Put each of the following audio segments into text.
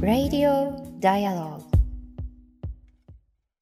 Radio Dialogue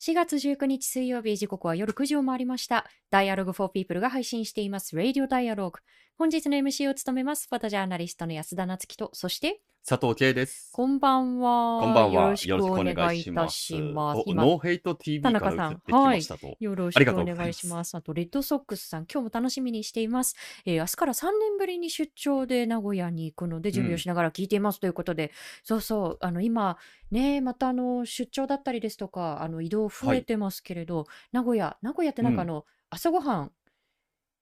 4月19日水曜日時刻は夜9時を回りました Dialogue for People が配信しています Radio Dialogue 本日の MC を務めますフォトジャーナリストの安田なつきとそして佐藤圭です。こんばんはこんばんは。よろしくお願いいたします今おノーヘイト TV か田中さんら移ってきましたと。よろしくお願いします。あと、レッドソックスさん、今日も楽しみにしています。えー明日から3年ぶりに出張で名古屋に行くので、準備をしながら聞いていますということで、そうそう、あの、今、ね、またあの、出張だったりですとか、あの、移動増えてますけれど、名古屋、名古屋ってなんかあの、朝ごはん、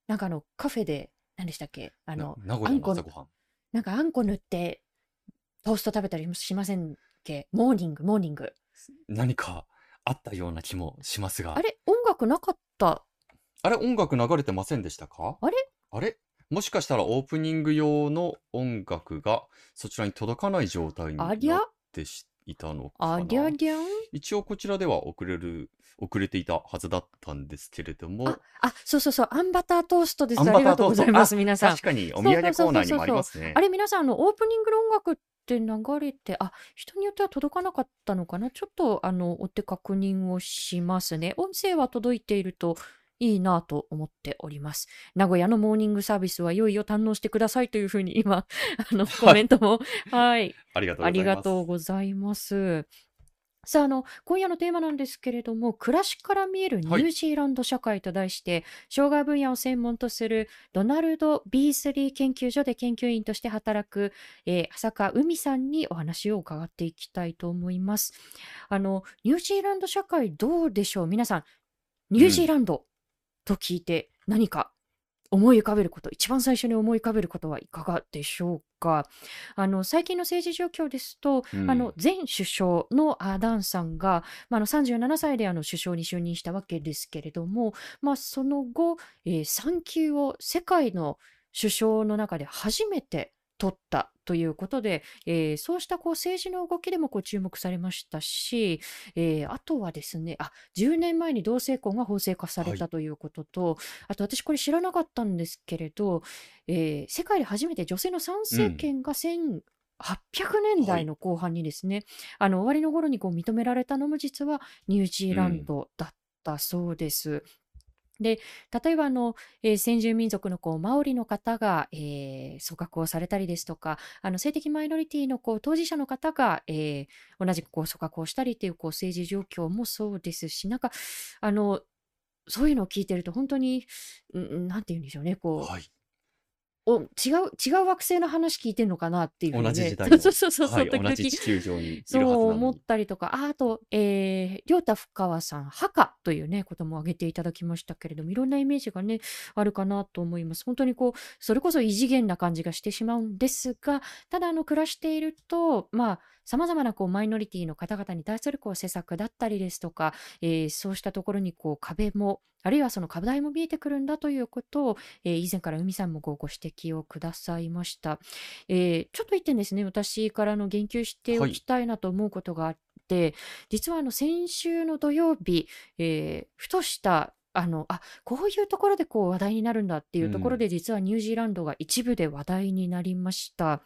なんかあの、カフェで、何でしたっけ？あの、な名古屋の朝ごはん。なんかあんこ塗って、トースト食べたりしませんっけ？モーニング、モーニング。何かあったような気もしますが。あれ音楽なかったあれ音楽流れてませんでしたか？あれ？あれ？もしかしたらオープニング用の音楽がそちらに届かない状態になってしいたのかあなりゃりゃん？一応こちらでは遅れる、遅れていたはずだったんですけれどもあ、、あ、そうそうそう、あんバタートーストです。ありがとうございます、皆さん確。かにお土産コーナーにもありますねあ。れ、皆さん、あの、オープニングの音楽って流れて、あ、人によっては届かなかったのかな？ちょっと、あの、追って確認をしますね。音声は届いているといいなと思っております。名古屋のモーニングサービスはいよいよ堪能してくださいというふうに今、あの、コメントも、はい、ありがとうございます。さあ、あの、今夜のテーマなんですけれども、暮らしから見えるニュージーランド社会と題して、障害分野を専門とするドナルド・ビースリー研究所で研究員として働く、えー浅川海さんにお話を伺っていきたいと思います。あの、ニュージーランド社会どうでしょう？皆さん、ニュージーランドと聞いて何か思い浮かべること、一番最初に思い浮かべることはいかがでしょうか？あの最近の政治状況ですと、うん。あの前首相のアーダーンさんが、まあ、あの37歳であの首相に就任したわけですけれども、まあ、その後、えー産休を世界の首相の中で初めて取ったということで、えーそうしたこう政治の動きでもこう注目されましたし、えーあとはですねあ10年前に同性婚が法制化されたということと、あと私これ知らなかったんですけれど、えー世界で初めて女性の参政権が1800年代の後半にですね、あの終わりの頃にこう認められたのも実はニュージーランドだったそうです。で例えばあの、えー先住民族のこうマオリの方が、えー組閣をされたりですとかあの性的マイノリティのこう当事者の方が、えー同じくこう組閣をしたりというこう政治状況もそうですしなんかあのそういうのを聞いてると本当に、何、て言うんでしょうねこう、はい。お違う違う惑星の話聞いてんのかなっていうね同じ時代の そうそうそうそう、はい、地球上にいるそうはずなの思っに。たりとか、ああと、えー、りょうたふかわさん、墓というね、ことも挙げていただきましたけれども、いろんなイメージがね、あるかなと思います。本当にこう、それこそ異次元な感じがしてしまうんですが、ただ、あの、暮らしていると、まあ、様々なこうマイノリティの方々に対するこう施策だったりですとか、えーそうしたところにこう壁も、あるいはその課題も見えてくるんだということを、えー以前から海さんもごご指摘をくださいました。えーちょっと一点ですね、私からの言及しておきたいなと思うことがあって、実はあの先週の土曜日、えーふとしたあのあこういうところでこう話題になるんだっていうところで、実はニュージーランドが一部で話題になりました。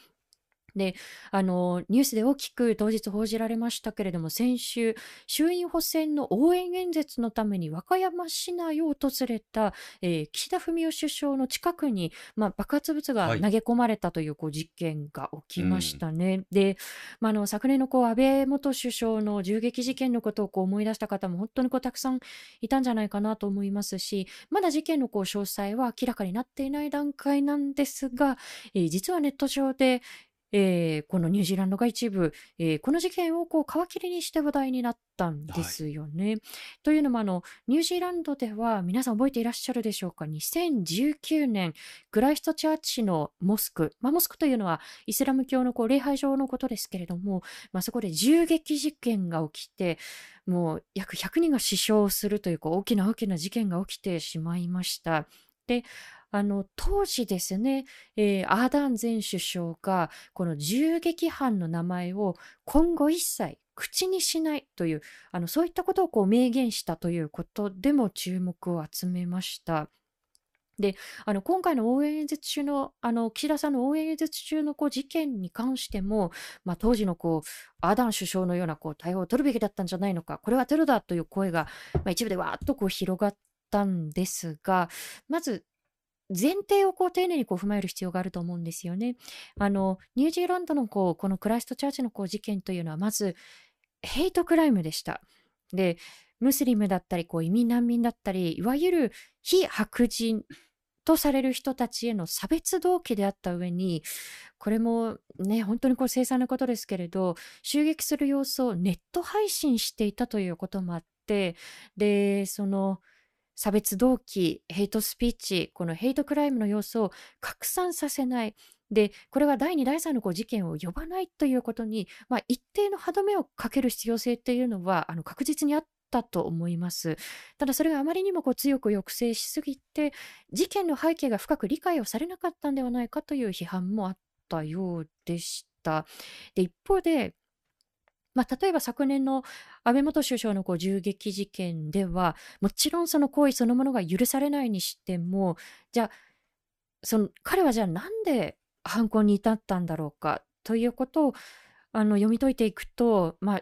であのニュースで大きく当日報じられましたけれども先週衆院補選の応援演説のために和歌山市内を訪れた、えー岸田文雄首相の近くに、まあ、爆発物がはい投げ込まれたというこう事件が起きましたね。で、まあ、あの昨年のこう安倍元首相の銃撃事件のことをこう思い出した方も本当にこうたくさんいたんじゃないかなと思いますしまだ事件のこう詳細は明らかになっていない段階なんですが、えー実はネット上でえーこのニュージーランドが一部、えーこの事件をこう皮切りにして話題になったんですよね。というのもあのニュージーランドでは皆さん覚えていらっしゃるでしょうか？2019年クライストチャーチのモスク、まあ、モスクというのはイスラム教のこう礼拝場のことですけれども、まあ、そこで銃撃事件が起きてもう約100人が死傷するというこう大きな大きな事件が起きてしまいました。であの、当時ですね、えーアーダン前首相が、この銃撃犯の名前を今後一切口にしないという、あの、そういったことをこう明言したということでも注目を集めました。で、あの、今回の応援演説中の、あの、岸田さんの応援演説中のこう事件に関しても、まあ、当時のこう、アーダン首相のようなこう対応を取るべきだったんじゃないのか、これはテロだという声が、まあ、一部でわーっとこう広がったんですが、まず、前提をこう丁寧にこう踏まえる必要があると思うんですよね。あの、ニュージーランドのこう、このクライストチャーチのこう事件というのは、まず、ヘイトクライムでした。で、ムスリムだったり、こう移民難民だったり、いわゆる非白人とされる人たちへの差別動機であった上に、これもね、本当にこう凄惨なことですけれど、襲撃する様子をネット配信していたということもあって、で、その、差別動機、ヘイトスピーチ、このヘイトクライムの様子を拡散させない。で、これは第2、第3のこう事件を呼ばないということに、まあ、一定の歯止めをかける必要性っていうのは、あの確実にあったと思います。ただそれがあまりにもこう強く抑制しすぎて、事件の背景が深く理解をされなかったんではないかという批判もあったようでした。で、一方で、まあ、例えば昨年の安倍元首相のこう銃撃事件では、もちろんその行為そのものが許されないにしても、じゃあ、その彼はじゃあなんで犯行に至ったんだろうかということをあの読み解いていくと、まあ、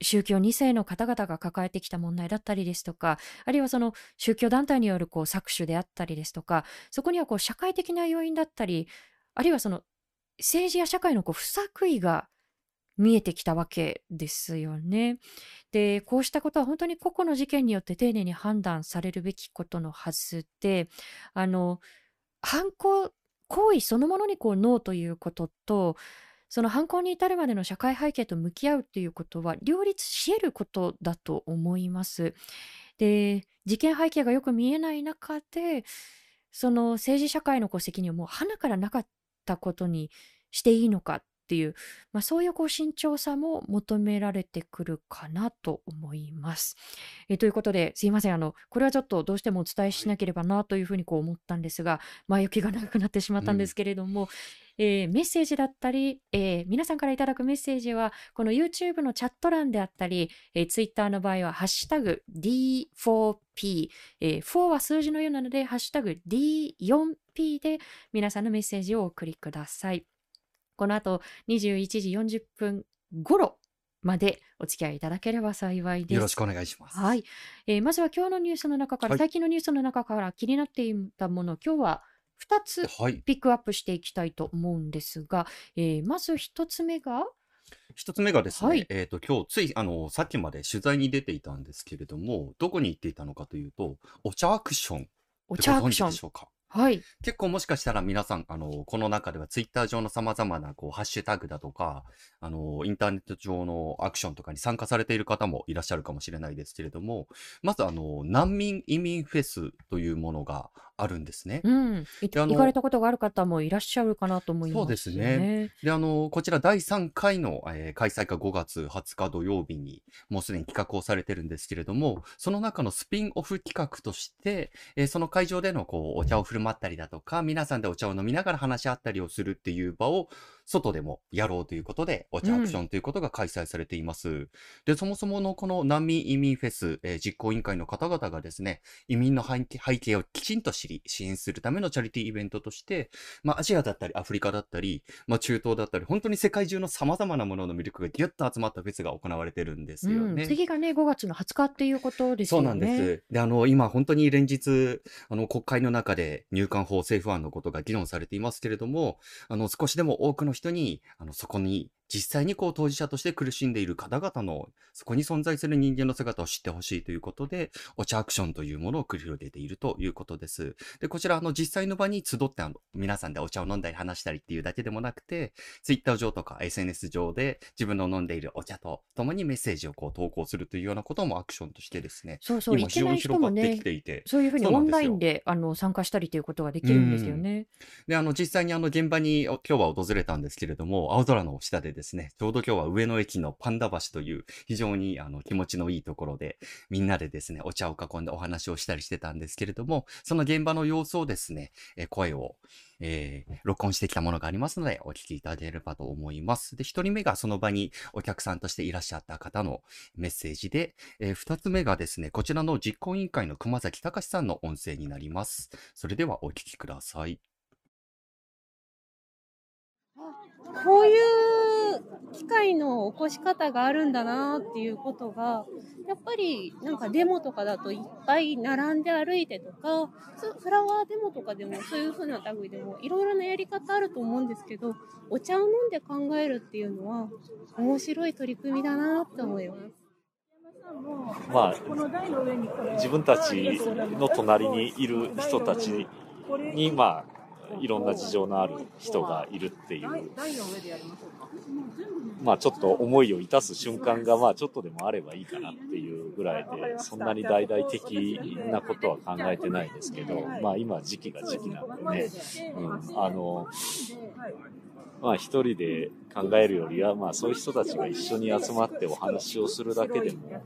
宗教2世の方々が抱えてきた問題だったりですとか、あるいはその宗教団体によるこう搾取であったりですとか、そこにはこう社会的な要因だったり、あるいはその政治や社会のこう不作為が見えてきたわけですよね。で、こうしたことは本当に個々の事件によって丁寧に判断されるべきことのはずで、あの、犯行、行為そのものにこうノーということと、その犯行に至るまでの社会背景と向き合うっていうことは両立し得ることだと思います。で、事件背景がよく見えない中で、その政治社会のこう責任をもう花からなかったことにしていいのかっていう、まあ、そういうこう慎重さも求められてくるかなと思います。えということですいませんあのこれはちょっとどうしてもお伝えしなければなというふうにこう思ったんですが前置きが長くなってしまったんですけれども、えーメッセージだったり、えー皆さんからいただくメッセージはこの YouTube のチャット欄であったり、えー Twitter の場合はハッシュタグ D4P、えー4は数字のようなのでハッシュタグ D4P で皆さんのメッセージをお送りください。この後21時40分頃までお付き合いいただければ幸いです。よろしくお願いします。はい、えーまずは今日のニュースの中から、はい最近のニュースの中から気になっていたものを今日は2つはい。ピックアップしていきたいと思うんですが、えーまず1つ目が、一つ目がですね、はいえっ、と、今日、つい、あの、さっきまで取材に出ていたんですけれども、どこに行っていたのかというと、お茶アクションお茶アクション知でしょうか？はい、結構もしかしたら皆さん、あの、この中ではツイッター上の様々な、こう、ハッシュタグだとか、あの、インターネット上のアクションとかに参加されている方もいらっしゃるかもしれないですけれども、まず、あの、難民移民フェスというものがあるんですね。うん、行かれたことがある方もいらっしゃるかなと思います、ね。そうですね。で、あの、こちら第3回の、えー開催が5月20日土曜日に、もうすでに企画をされてるんですけれども、その中のスピンオフ企画として、えーその会場でのこう、お茶を振る舞ったりだとか、皆さんでお茶を飲みながら話し合ったりをするっていう場を、外でもやろうということで、お茶アクションということが開催されています。で、そもそものこの難民移民フェス、えー実行委員会の方々がですね、移民の背景背景をきちんと知り、支援するためのチャリティーイベントとして、まあ、アジアだったり、アフリカだったり、まあ、中東だったり、本当に世界中の様々なものの魅力がギュッと集まったフェスが行われてるんですようん、ね。次がね、5月の20日っていうことですそうよね。なんです。で、あの、今本当に連日、あの、国会の中で入管法政府案のことが議論されていますけれども、あの、少しでも多くの人に、あの、そこに、実際にこう当事者として苦しんでいる方々の、そこに存在する人間の姿を知ってほしいということで、お茶アクションというものを繰り広げているということです。で、こちら、あの、実際の場に集って、あの、皆さんでお茶を飲んだり話したりっていうだけでもなくて、ツイッター上とか SNS 上で自分の飲んでいるお茶と共にメッセージをこう投稿するというようなこともアクションとしてですね、そうそう、今非常に広がってきね、ていて、そういうふうにオンラインであの参加したりということができるんですよね。で、あの、実際にあの、現場にお今日は訪れたんですけれども、青空の下でですね、ちょうど今日は上野駅のパンダ橋という非常にあの気持ちのいいところで、みんなでですね、お茶を囲んでお話をしたりしてたんですけれども、その現場の様子をですね、え声を、えー、録音してきたものがありますので、お聞きいただければと思います。で、一人目がその場にお客さんとしていらっしゃった方のメッセージで、えー、つ目がですね、こちらの実行委員会の熊崎隆さんの音声になります。それではお聞きください。こういう機械の起こし方があるんだなっていうことが、やっぱりなんかデモとかだといっぱい並んで歩いてとか、フラワーデモとかでもそういう風な類でもいろいろなやり方あると思うんですけど、お茶を飲んで考えるっていうのは面白い取り組みだなって思います。まあ、自分たちの隣にいる人たちに、まあ、いろんな事情のある人がいるっていう、まあちょっと思いを致す瞬間がまあちょっとでもあればいいかなっていうぐらいで、そんなに大々的なことは考えてないですけど、まあ今時期が時期なんでね、うん、あの、まあ一人で考えるよりは、まあそういう人たちが一緒に集まってお話をするだけでも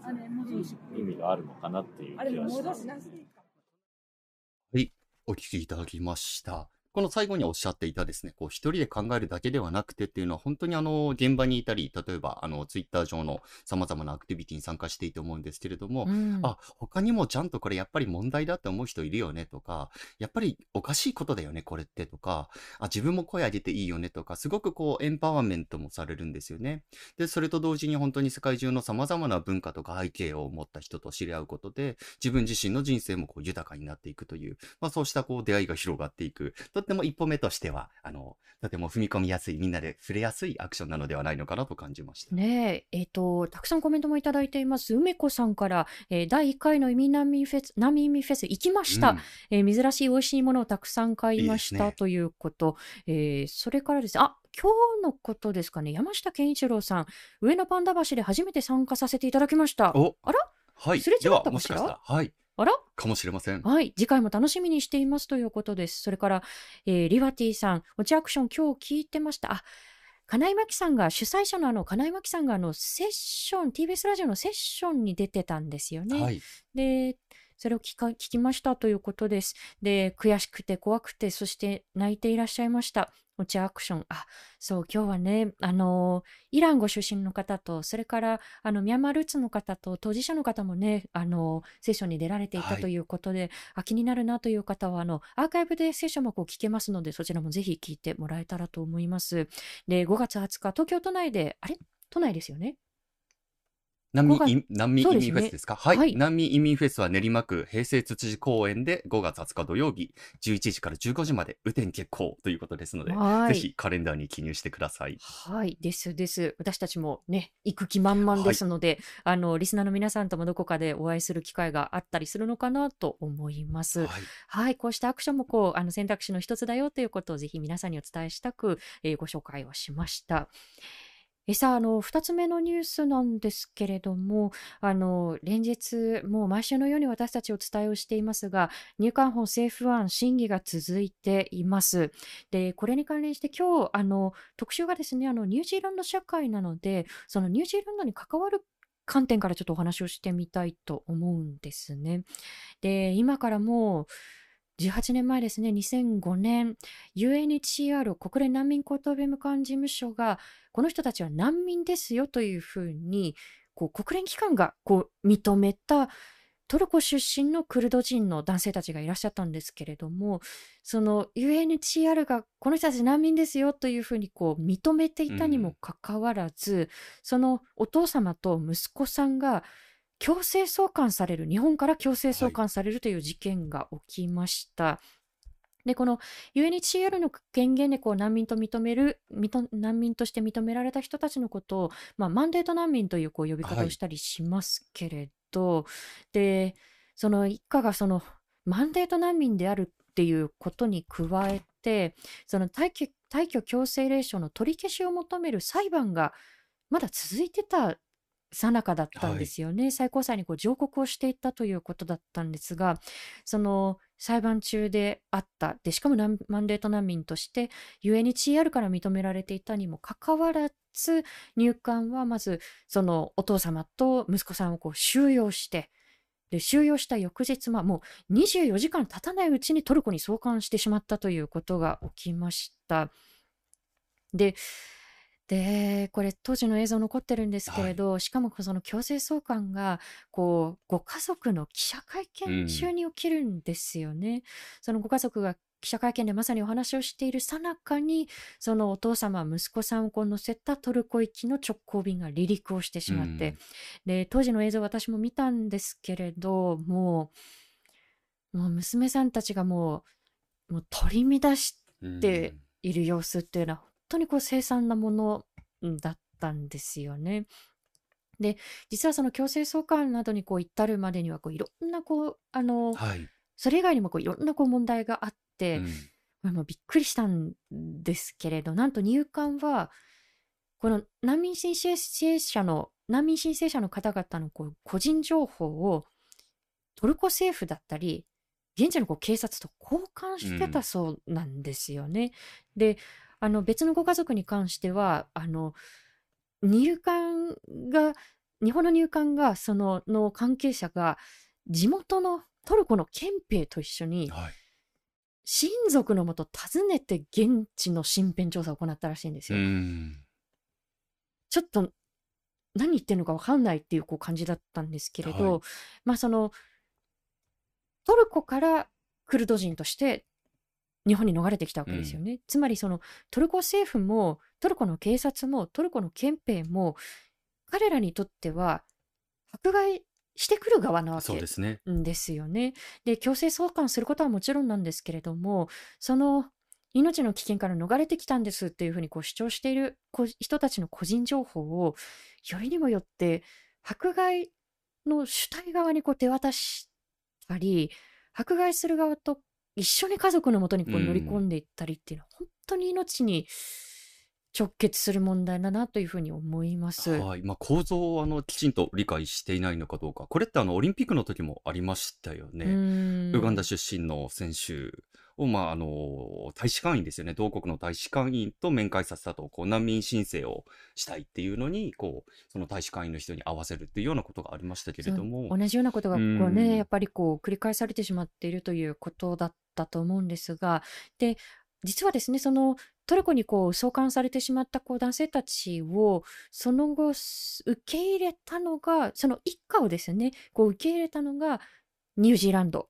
意味があるのかなっていう気がします。はい、お聞きいただきました。この最後におっしゃっていたですね、こう一人で考えるだけではなくてっていうのは本当にあの現場にいたり、例えばあのツイッター上の様々なアクティビティに参加していいと思うんですけれども、うん、あ、他にもちゃんとこれやっぱり問題だって思う人いるよねとか、やっぱりおかしいことだよね、これってとか、あ、自分も声上げていいよねとか、すごくこうエンパワーメントもされるんですよね。で、それと同時に本当に世界中の様々な文化とか背景を持った人と知り合うことで、自分自身の人生もこう豊かになっていくという、まあそうしたこう出会いが広がっていく、とっても一歩目としては、あの、とても踏み込みやすい、みんなで触れやすいアクションなのではないのかなと感じました。ねえ、えっ、ー、と、たくさんコメントもいただいています。梅子さんから、えー、第1回の移民難民フェス、難民フェス行きました、うん、えー、珍しい美味しいものをたくさん買いました、ね、ということ。えそれからですね、あ、今日のことですかね、山下健一郎さん、上野パンダ橋で初めて参加させていただきました。あら？はい。すれ違ったかしらはい。あら？かもしれません。はい。次回も楽しみにしていますということです。それから、えー、リワティさん、おちアクション今日聞いてました。あ、金井真紀さんが、主催者のあの、金井真紀さんがあの、セッション、TBS ラジオのセッションに出てたんですよね。はい。で、それを聞か聞きましたということです。で、悔しくて怖くて、そして泣いていらっしゃいました。お茶アクション。あ、そう、今日はね、あの、イランご出身の方と、それから、あの、ミャンマールーツの方と、当事者の方もね、あの、セッションに出られていたということで、はい、あ気になるなという方は、あの、アーカイブでセッションもこう聞けますので、そちらもぜひ聞いてもらえたらと思います。で、5月20日、東京都内で、あれ？都内ですよね？難民移難民移民フェスですか、はい、はい、難民移民フェスは練馬区平成つつじ公園で5月20日土曜日11時から15時まで雨天決行ということですので、ぜひカレンダーに記入してください。はい、ですです。私たちもね、行く気満々ですので、はい、あの、リスナーの皆さんともどこかでお会いする機会があったりするのかなと思います。はい、はい、こうしたアクションもこう、あの選択肢の一つだよということをぜひ皆さんにお伝えしたく、えー、ご紹介をしました。えさあ、あの、二つ目のニュースなんですけれども、あの、連日、もう毎週のように私たちお伝えをしていますが、入管法政府案審議が続いています。で、これに関連して今日、あの、特集がですね、あの、ニュージーランド社会なので、そのニュージーランドに関わる観点からちょっとお話をしてみたいと思うんですね。で、今からもう、18年前ですね、2005年、UNHCR 国連難民高等弁務官事務所が、この人たちは難民ですよというふうに、こう国連機関がこう認めたトルコ出身のクルド人の男性たちがいらっしゃったんですけれども、その UNHCR がこの人たち難民ですよというふうにこう認めていたにもかかわらず、うん、そのお父様と息子さんが強制送還される、日本から強制送還されるという事件が起きました。はい、で、この UNHCR の権限でこう難民と認める、難民として認められた人たちのことを、まあ、マンデート難民というこう呼び方をしたりしますけれど、はい、で、その一家がそのマンデート難民であるっていうことに加えて、その退去退去強制令書の取り消しを求める裁判がまだ続いてたさなかだったんですよね。はい、最高裁にこう上告をしていったということだったんですが、その裁判中であった。で、しかも難マンデート難民として UNHCR から認められていたにもかかわらず、入管はまずそのお父様と息子さんをこう収容して、で、収容した翌日、まあもう24時間経たないうちにトルコに送還してしまったということが起きました。で、で、これ当時の映像残ってるんですけれど、しかもその強制送還が、こう、ご家族の記者会見中に起きるんですよね。そのご家族が記者会見でまさにお話をしているさなかに、そのお父様、息子さんをこう乗せたトルコ行きの直行便が離陸をしてしまって、で、当時の映像私も見たんですけれど、もう、もう娘さんたちがもう、もう取り乱しうん。でいる様子っていうのは本当にこう凄惨なものだったんですよね。で実はその強制送還などにこう至るまでにはこういろんなこうあのはい。それ以外にもこういろんなこう問題があって、うんまあもうびっくりしたんですけれどなんと入管はこの難民申請者の難民申請者の方々のこう個人情報をトルコ政府だったり現地のこう警察と交換してたそうなんですよね。であの別のご家族に関してはあの入管が日本の入管がそのの関係者が地元のトルコの憲兵と一緒にはい。親族のもと訪ねて現地の身辺調査を行ったらしいんですうよ。ん。ちょっと何言ってるのか分かんないっていうこう感じだったんですけれど、はいまあそのトルコからクルド人として日本に逃れてきたわけですよね。つまりそのトルコ政府もトルコの警察もトルコの憲兵も彼らにとっては迫害してくる側なわけですね。んでね。で強制送還することはもちろんなんですけれどもその命の危険から逃れてきたんですっていうふうにこう主張しているこ人たちの個人情報をよりにもよって迫害の主体側にこう手渡したり迫害する側と一緒に家族のもとにこううん乗り込んでいったりっていうのは、本当に命に直結する問題だなというふうに思います。はい。まあ、構造をあのきちんと理解していないのかどうか。これってあのオリンピックの時もありましたようね。ウガンダ出身の選手を、まあ、あの、大使館員ですよね。同国の大使館員と面会させたと、こう、難民申請をしたいっていうのに、こう、その大使館員の人に合わせるっていうようなことがありましたけれども。同じようなことがこううんね、やっぱりこう繰り返されてしまっているということだったと思うんですが、で、実はですね、そのトルコにこう送還されてしまったこう男性たちを、その後す受け入れたのが、その一家をですね、こう受け入れたのがニュージーランド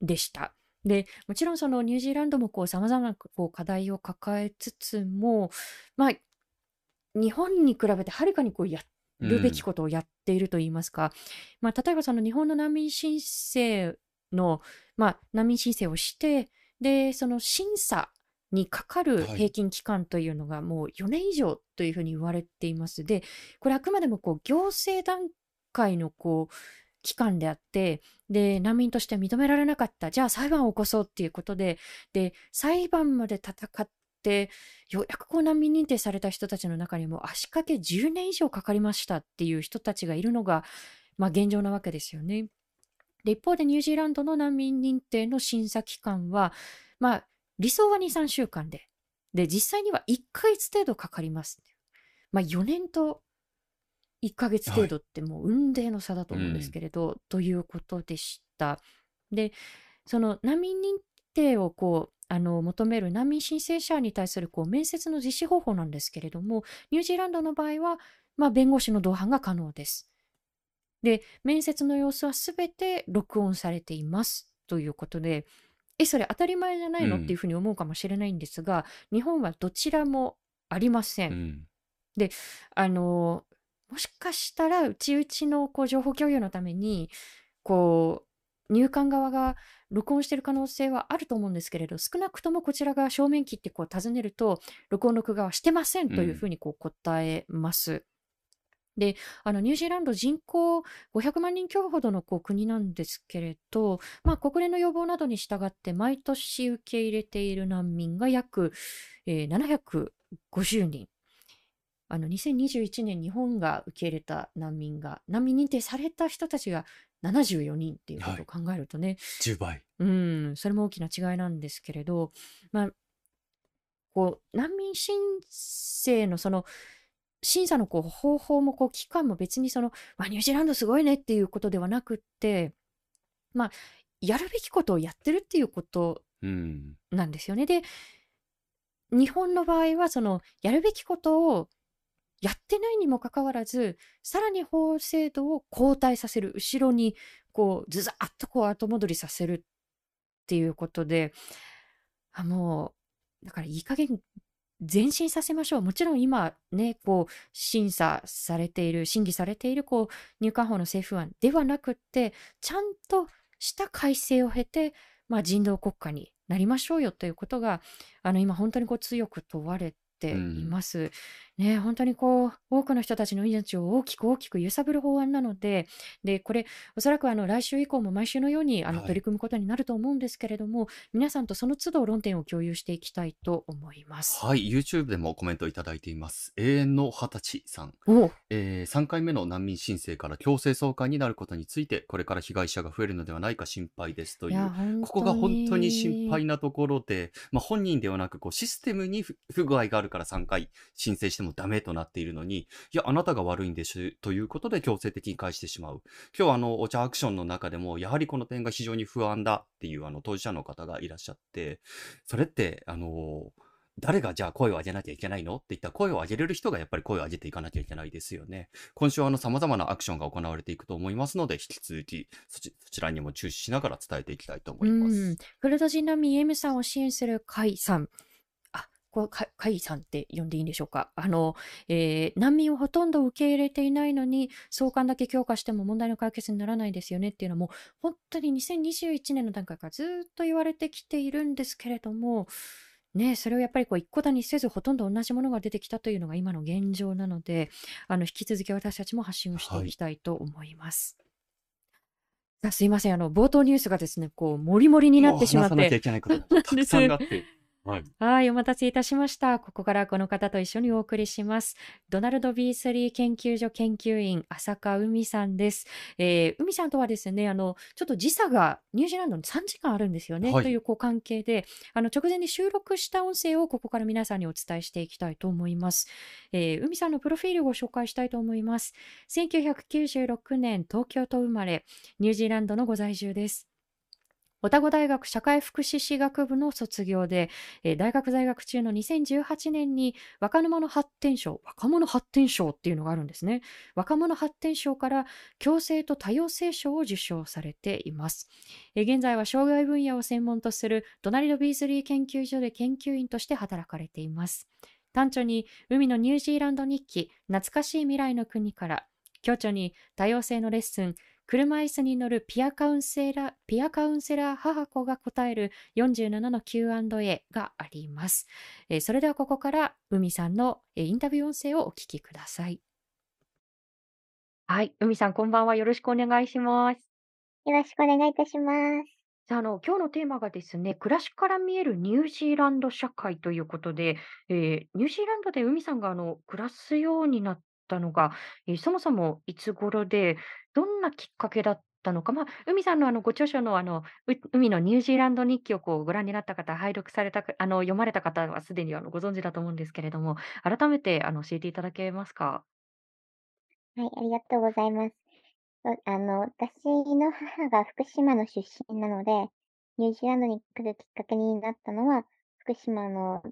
でした。で、もちろんそのニュージーランドもこう様々なこう課題を抱えつつも、まあ、日本に比べてはるかにこうやるべきことをやっているといいますか、まあ、例えばその日本の難民申請の、まあ、難民申請をして、で、その審査にかかるはい。平均期間というのがもう4年以上というふうに言われています。で、これあくまでもこう行政段階のこう期間であって、で、難民として認められなかった。じゃあ裁判を起こそうっていうことで、で、裁判まで戦って、ようやくこう難民認定された人たちの中にも足掛け10年以上かかりましたっていう人たちがいるのが、まあ、現状なわけですよね。で一方でニュージーランドの難民認定の審査期間は、まあ、理想は2、3週間で、で、実際には1ヶ月程度かかります。まあ、4年と1ヶ月程度ってもう雲泥の差だと思うんですけれど、ということでした。で、その難民認定をこう、あの求める難民申請者に対するこう面接の実施方法なんですけれども、ニュージーランドの場合は、まあ、弁護士の同伴が可能です。で、面接の様子はすべて録音されていますということで、え、それ当たり前じゃないの、うんっていうふうに思うかもしれないんですが、日本はどちらもありません。うん。あの、もしかしたら、うちうちのこう情報共有のために、こう、入管側が録音している可能性はあると思うんですけれど、少なくともこちらが正面切ってこう尋ねると、録音録画はしてませんというふうにこう答えます。で、あの、ニュージーランド人口500万人強ほどのこう国なんですけれど、まあ、国連の要望などに従って毎年受け入れている難民が約、えー750人。あの2021年日本が受け入れた難民が難民認定された人たちが74人っていうこはい。とを考えるとね、10倍。うん、それも大きな違いなんですけれど、まあ、こう、難民申請のその、審査のこう方法もこう期間も別にその、まあ、ニュージーランドすごいねっていうことではなくって、まあ、やるべきことをやってるっていうことうん。なんですよね。で、日本の場合はそのやるべきことをやってないにもかかわらず、さらに法制度を後退させる、後ろにこうずざっとこう後戻りさせるっていうことで、あもう、だからいい加減前進させましょう。もちろん今ね、こう審査されている、審議されているこう入管法の政府案ではなくって、ちゃんとした改正を経て、まあ、人道国家になりましょうよということが、あの今本当にこう強く問われています。ね、本当にこう多くの人たちの命を大きく大きく揺さぶる法案なので、でこれおそらくあの来週以降も毎週のようにあのはい取り組むことになると思うんですけれども、皆さんとその都度論点を共有していきたいと思います。はい。YouTube でもコメントいただいています。永遠の二十歳さん。おえー3回目の難民申請から強制送還になることについて、これから被害者が増えるのではないか心配ですという。本ここが本当に心に配なところで、まあ、本人ではなくこうシステムに不不具合があるから3回申請してもダメとなっているのに、いや、あなたが悪いんですということで強制的に返してしまう。今日あの、お茶アクションの中でも、やはりこの点が非常に不安だっていうあの当事者の方がいらっしゃって、それって、あの誰がじゃあ声を上げなきゃいけないの？って言った声を上げれる人がやっぱり声を上げていかなきゃいけないですよね。今週はあの様々なアクションが行われていくと思いますので、引き続きそちそちらにも注視しながら伝えていきたいと思いまうんす。、クルド人難民 M さんを支援するカイさん。これカイカイさんって呼んでいいんでしょうか？あの、えー難民をほとんど受け入れていないのに、送還だけ強化しても問題の解決にならないですよねっていうのも本当に2021年の段階からずっと言われてきているんですけれども、ね、それをやっぱりこう一個だにせずほとんど同じものが出てきたというのが今の現状なので、あの引き続き私たちも発信をしていきたいと思います。さあすいません、あの冒頭ニュースがですね、こう、もりもりになってしまっもう話さなきゃ、いけないことたくさんあって。はい。はい、お待たせいたしました。ここからこの方と一緒にお送りします。ドナルド B3 研究所研究員、浅香海さんです。えー海さんとはですね、あの、ちょっと時差がニュージーランドに3時間あるんですよね。はいというこう関係で、あの、直前に収録した音声をここから皆さんにお伝えしていきたいと思います。えー海さんのプロフィールをご紹介したいと思います。1996年、東京と生まれ、ニュージーランドのご在住です。オタゴ大学社会福祉士学部の卒業で、えー大学在学中の2018年に若者発展賞、若者発展賞っていうのがあるんですね。若者発展賞から共生と多様性賞を受賞されています。えー現在は障害分野を専門とするドナルド・ビーズリー研究所で研究員として働かれています。短調に海のニュージーランド日記、懐かしい未来の国から、強調に多様性のレッスン、車椅子に乗るピアカウンセラー、ピアカウンセラー母子が答える47の Q&A があります。えーそれではここから海さんの、えーインタビュー音声をお聞きください。はい、海さんこんばんは。よろしくお願いします。よろしくお願いいたします。あの、今日のテーマがですね、暮らしから見えるニュージーランド社会ということで、えーニュージーランドで海さんがあの暮らすようになったのが、えーそもそもいつ頃で、どんなきっかけだったのか、まあ、海さんのあのご著書のあのう海のニュージーランド日記をこうご覧になった方、拝読されたか、あの読まれた方はすでにあのご存知だと思うんですけれども、改めてあの教えていただけますか？はい、ありがとうございます。そうあの、私の母が福島の出身なので、ニュージーランドに来るきっかけになったのは、福島の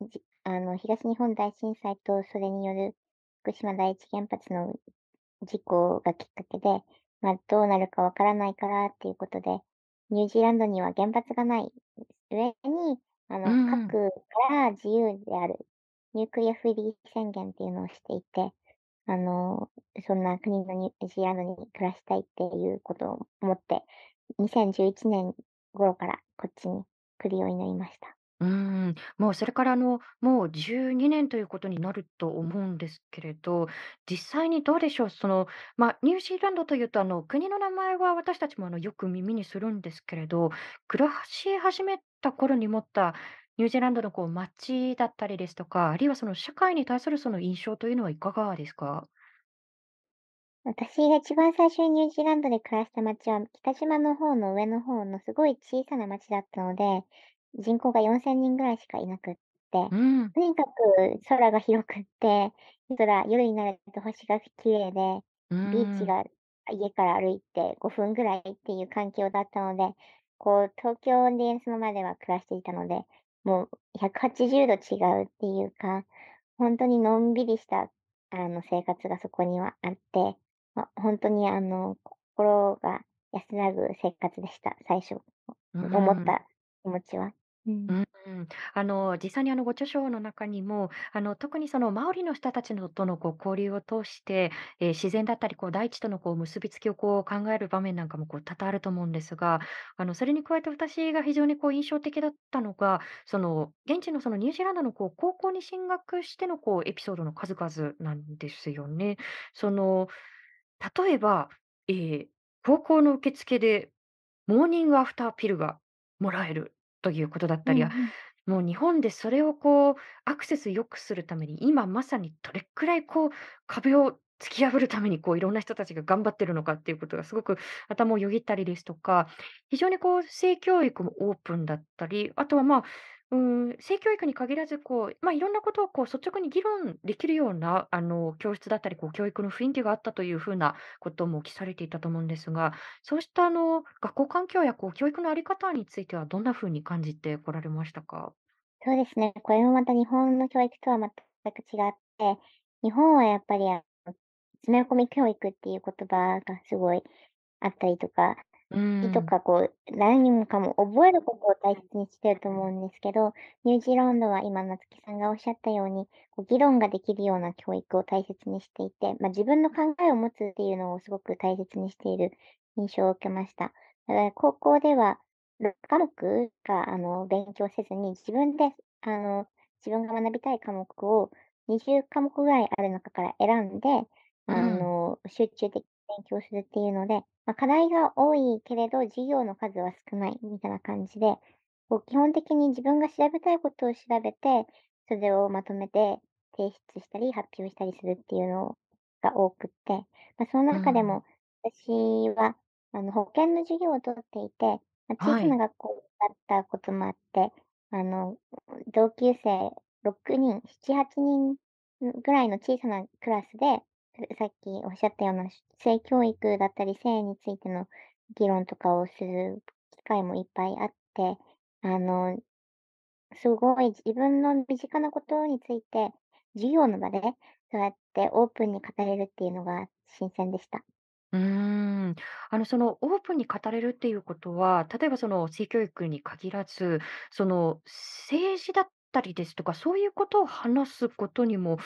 じあの東日本大震災とそれによる福島第一原発の事故がきっかけで、まあ、どうなるかわからないからっていうことで、ニュージーランドには原発がない上に、あの、核から自由であるニュークリアフリー宣言っていうのをしていて、あの、そんな国のニュージーランドに暮らしたいっていうことを思って、2011年頃からこっちに来るようになりました。うん、もうそれからの、もう12年ということになると思うんですけれど、実際にどうでしょう、その、まあ、ニュージーランドというと、あの、国の名前は私たちもあのよく耳にするんですけれど、暮らし始めた頃に持ったニュージーランドのこう街だったりですとか、あるいはその社会に対するその印象というのはいかがですか？私が一番最初にニュージーランドで暮らした町は、北島の方の上の方のすごい小さな町だったので、人口が4000人ぐらいしかいなくって、うん。とにかく空が広くって、空夜になると星が綺麗で。ビーチが家から歩いて5分ぐらいっていう環境だったので、こう東京でそのまでは暮らしていたので、もう180度違うっていうか、ほんとにのんびりした、あの、生活がそこにはあって、ま、ほんとにあの、心が安らぐ生活でした、最初。思った気持ちは。うん。あの、実際にあのご著書の中にも、あの、特にそのマオリの人たちのとのこう交流を通して、ええ、自然だったり、こう大地とのこう結びつきをこう考える場面なんかもこう多々あると思うんですが、あの、それに加えて私が非常にこう印象的だったのが、その、現地のそのニュージーランドのこう高校に進学してのこうエピソードの数々なんですよね。その、例えば、ええ、高校の受付でモーニングアフターピルがもらえるということだったり、あ、うんうん。もう日本でそれをこうアクセス良くするために、今まさにどれくらいこう壁を突き破るためにこういろんな人たちが頑張ってるのかっていうことがすごく頭をよぎったりですとか、非常にこう性教育もオープンだったり、あとはまあ、うん、性教育に限らずこう、ま、いろんなことをこう率直に議論できるようなあの教室だったり、こう教育の雰囲気があったというふうなことも記されていたと思うんですが、そうしたあの学校環境やこう教育のあり方についてはどんな風に感じてこられましたか？そうですね。これもまた日本の教育とは全く違って、日本はやっぱり、詰め込み教育っていう言葉がすごいあったりとか、うーいとん。かこう、何もかも覚えることを大切にしてると思うんですけど、ニュージーランドは今夏木さんがおっしゃったように、こう議論ができるような教育を大切にしていて、ま、自分の考えを持つっていうのをすごく大切にしている印象を受けました。だから高校では6科目しか、あの、勉強せずに、自分で、あの、自分が学びたい科目を20科目ぐらいある中から選んで、あうん。の、集中的に勉強するっていうので、ま、課題が多いけれど、授業の数は少ないみたいな感じで、こう基本的に自分が調べたいことを調べて、それをまとめて提出したり発表したりするっていうのが多くって、ま、そのうん。中でも私は、あの、保健の授業を取っていて、ま、小はい。さな学校だったこともあって、あの、同級生6人、7、8人、ん、ぐらいの小さなクラスで、さっきおっしゃったような性教育だったり、性についての議論とかをする機会もいっぱいあって、あの、すごい自分の身近なことについて、授業の場でそうやってオープンに語れるっていうのが新鮮でした。うん。あの、そのオープンに語れるっていうことは、例えばその性教育に限らず、その政治だったりですとか、そういうことを話すことにも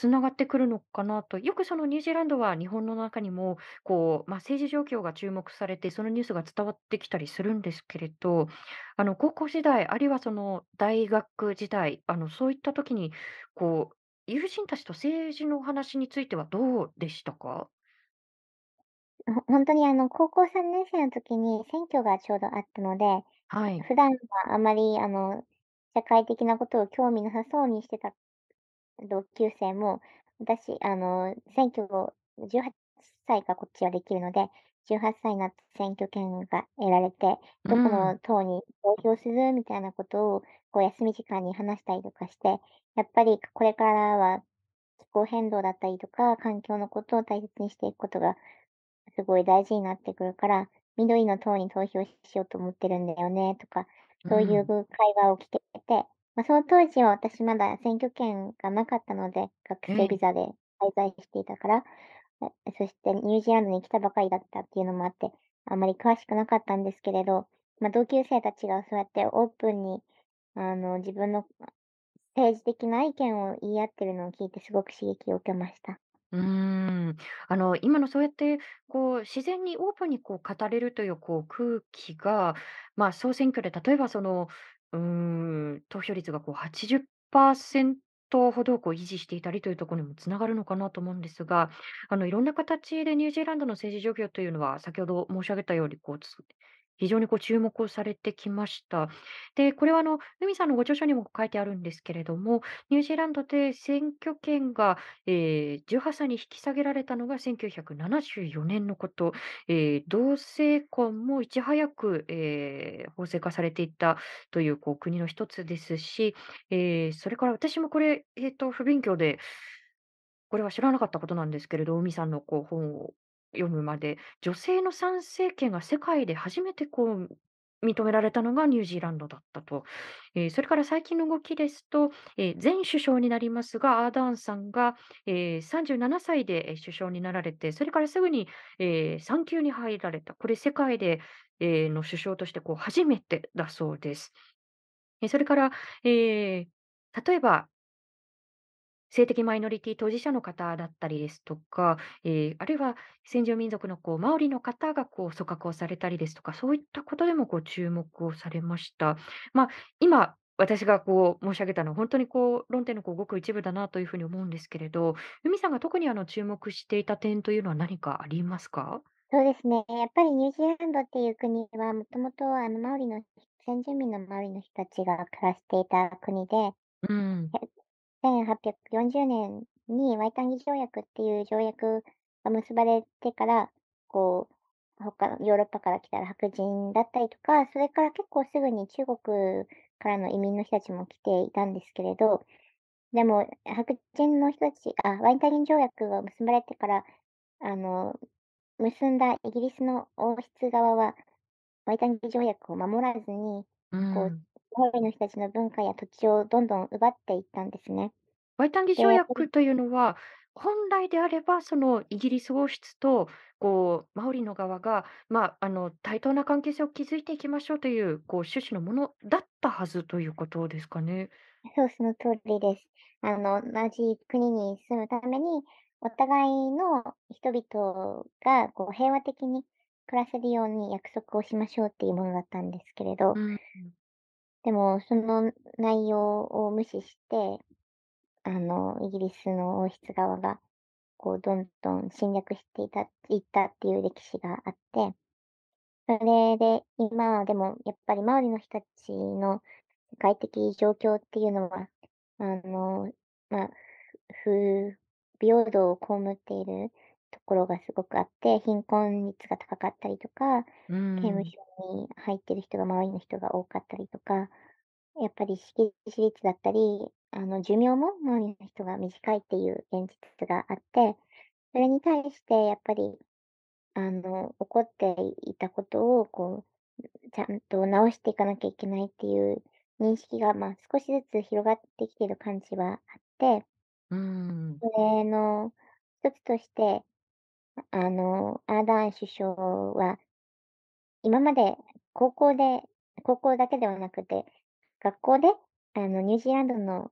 繋がってくるのかなと。よくそのニュージーランドは日本の中にも、こう、ま、政治状況が注目されて、そのニュースが伝わってきたりするんですけれど、あの、高校時代、あるいはその大学時代、あの、そういった時に、こう、友人たちと政治のお話についてはどうでしたか？ほほんとにあの、高校3年生の時に選挙がちょうどあったので、はい。普段はあまりあの、社会的なことを興味なさそうにしてた同級生も、私あの、選挙を18歳かこっちはできるので、18歳になって選挙権が得られて、どこうん。の党に投票するみたいなことを、こう休み時間に話したりとかして、やっぱりこれからは気候変動だったりとか、環境のことを大切にしていくことがすごい大事になってくるから、緑の党に投票しようと思ってるんだよねとか、そういううん。会話を聞けて、ま、その当時は私まだ選挙権がなかったので、学ええ。生ビザで滞在していたから、え、そしてニュージーランドに来たばかりだったっていうのもあって、あまり詳しくなかったんですけれど、ま、同級生たちがそうやってオープンに、あの、自分の政治的な意見を言い合ってるのを聞いてすごく刺激を受けました。うーん。あの、今のそうやって、こう、自然にオープンにこう語れるという、こう、空気が、まあ、総選挙で例えばその、投票率がこう80%ほどこう維持していたりというところにもつながるのかなと思うんですが、あの、いろんな形でニュージーランドの政治状況というのは、先ほど申し上げたように、こう、非常にこう注目をされてきました。で、これはあの、海さんのご著書にも書いてあるんですけれども、ニュージーランドで選挙権が、えー18歳に引き下げられたのが1974年のこと、えー同性婚もいち早く、えー法制化されていったというこう国の一つですし、えーそれから私もこれ、えーと、不勉強で、これは知らなかったことなんですけれど、海さんのこう本を読むまで、女性の参政権が世界で初めてこう認められたのがニュージーランドだったと。えーそれから最近の動きですと、えー前首相になりますが、アーダーンさんが、えー37歳で首相になられて、それからすぐに、えー産休に入られた。これ世界で、えーの首相としてこう初めてだそうです。え、それから、えー例えば、性的マイノリティ当事者の方だったりですとか、えーあるいは先住民族のこうマオリの方がこう組閣をされたりですとか、そういったことでもこう注目をされました。まあ、今、私がこう申し上げたのは、本当にこう論点のこうごく一部だなというふうに思うんですけれど、海さんが特にあの注目していた点というのは何かありますか？そうですね。やっぱりニュージーランドっていう国は、もともとあのマオリの先住民のマオリの人たちが暮らしていた国で、うん。1840年にワイタンギ条約っていう条約が結ばれてから、こう、他ヨーロッパから来たら白人だったりとか、それから結構すぐに中国からの移民の人たちも来ていたんですけれど、でも白人の人たち、あ、ワイタン条約が結ばれてから、あの、結んだイギリスの王室側は、ワイタン条約を守らずに、う、うん。マオリの人たちの文化や土地をどんどん奪っていったんですね。ワイタンギで、条約というのは、本来であれば、そのイギリス王室と、こう、マオリの側が、まあ、あの、対等な関係性を築いていきましょうという、こう、趣旨のものだったはずということですかね。そう、その通りです。あの、同じ国に住むために、お互いの人々がこう平和的に暮らせるように約束をしましょうっていうものだったんですけれど、うん。でもその内容を無視して、あの、イギリスの王室側が、こう、どんどん侵略していたいったっていう歴史があって、それで、今でもやっぱり周りの人たちの世界的状況っていうのは、あの、まあ、不平等を被っているところがすごくあって、貧困率が高かったりとか、う刑務ん。所に入ってる人が周りの人が多かったりとか、やっぱり識字率だったり、あの、寿命も周りの人が短いっていう現実があって、それに対してやっぱりあの、起こっていたことを、こう、ちゃんと直していかなきゃいけないっていう認識が、まあ、少しずつ広がってきてる感じはあって、うん。それの一つとして、あの、アーダーン首相は、今まで高校で高校だけではなくて、学校で、あの、ニュージーランドの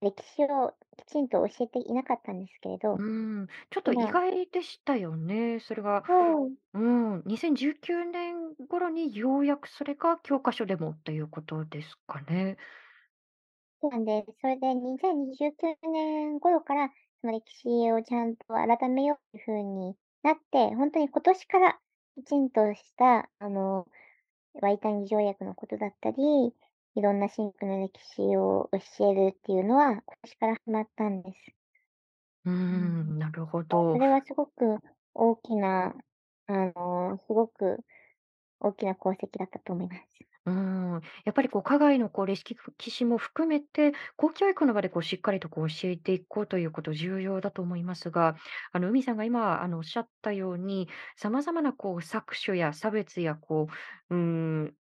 歴史をきちんと教えていなかったんですけれど、うん。ちょっと意今外でしたよね。それが、そう、うん、2019年頃にようやくそれが教科書でもということですかね。そうなんです。それで2029年頃から、その歴史をちゃんと改めようという風になって、ほんとに今年からきちんとした、あの、ワイタンギ条約のことだったり、いろんな神父の歴史を教えるっていうのは、今年から始まったんです。ううん。ん、なるほど。それはすごく大きな、あの、すごく大きな功績だったと思います。うん、やっぱりこう、課外のこう歴史も含めて、公教育の場でこうしっかりとこう教えていこうということ重要だと思いますが、あの海さんが今あのおっしゃったように、様々なこう搾取や差別やこう、うん、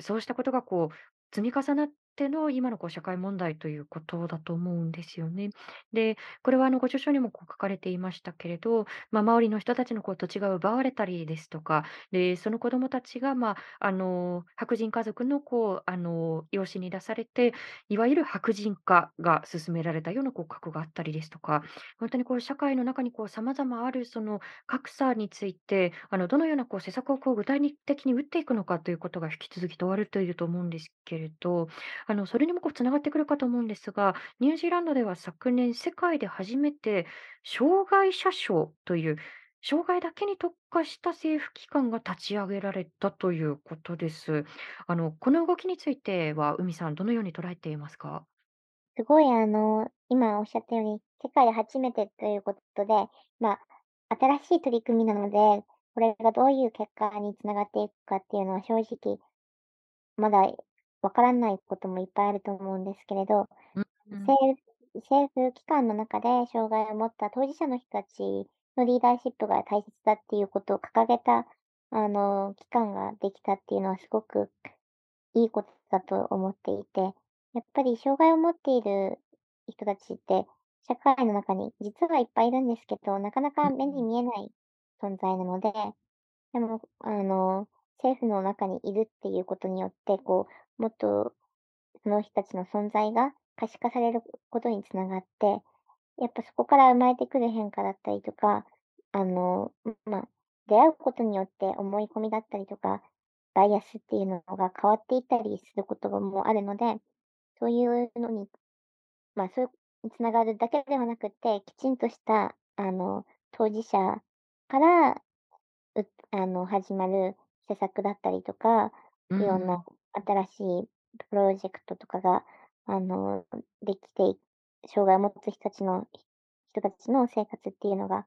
そうしたことがこう、積み重なっての今のこう社会問題ということだと思うんですよね。で、これはあのご著書にもこう書かれていましたけれど、まあ、周りの人たちのこう土地が奪われたりですとか、で、その子どもたちが、まあ、あの、白人家族のこう、あの、養子に出されて、いわゆる白人化が進められたようなこう過去があったりですとか、本当にこう社会の中にこう様々あるその格差について、あの、どのようなこう施策をこう具体的に打っていくのかということが引き続き問われていると思うんですけれど、あの、それにもこう繋がってくるかと思うんですが、ニュージーランドでは昨年世界で初めて障害者賞という障害だけに特化した政府機関が立ち上げられたということです。あの、この動きについては、海さんどのように捉えていますか？すごいあの、今おっしゃったように、世界で初めてということで、まあ、新しい取り組みなので、これがどういう結果に繋がっていくかっていうのは正直、まだわからないこともいっぱいあると思うんですけれど、うん、うん。政政府機関の中で障害を持った当事者の人たちのリーダーシップが大切だっていうことを掲げた、あの、機関ができたっていうのはすごくいいことだと思っていて、やっぱり障害を持っている人たちって、社会の中に実はいっぱいいるんですけど、なかなか目に見えない存在なので、でも、あの、政府の中にいるっていうことによって、こう、もっとその人たちの存在が可視化されることにつながって、やっぱそこから生まれてくる変化だったりとか、あの、まあ、出会うことによって思い込みだったりとか、バイアスっていうのが変わっていったりすることもあるので、そういうのに、まあ、そういうに繋がるだけではなくて、きちんとした、あの、当事者からうあの、始まる施策だったりとか、ういろんなん。新しいプロジェクトとかが、あの、できてい障害を持つ人たちの人たちの生活っていうのが、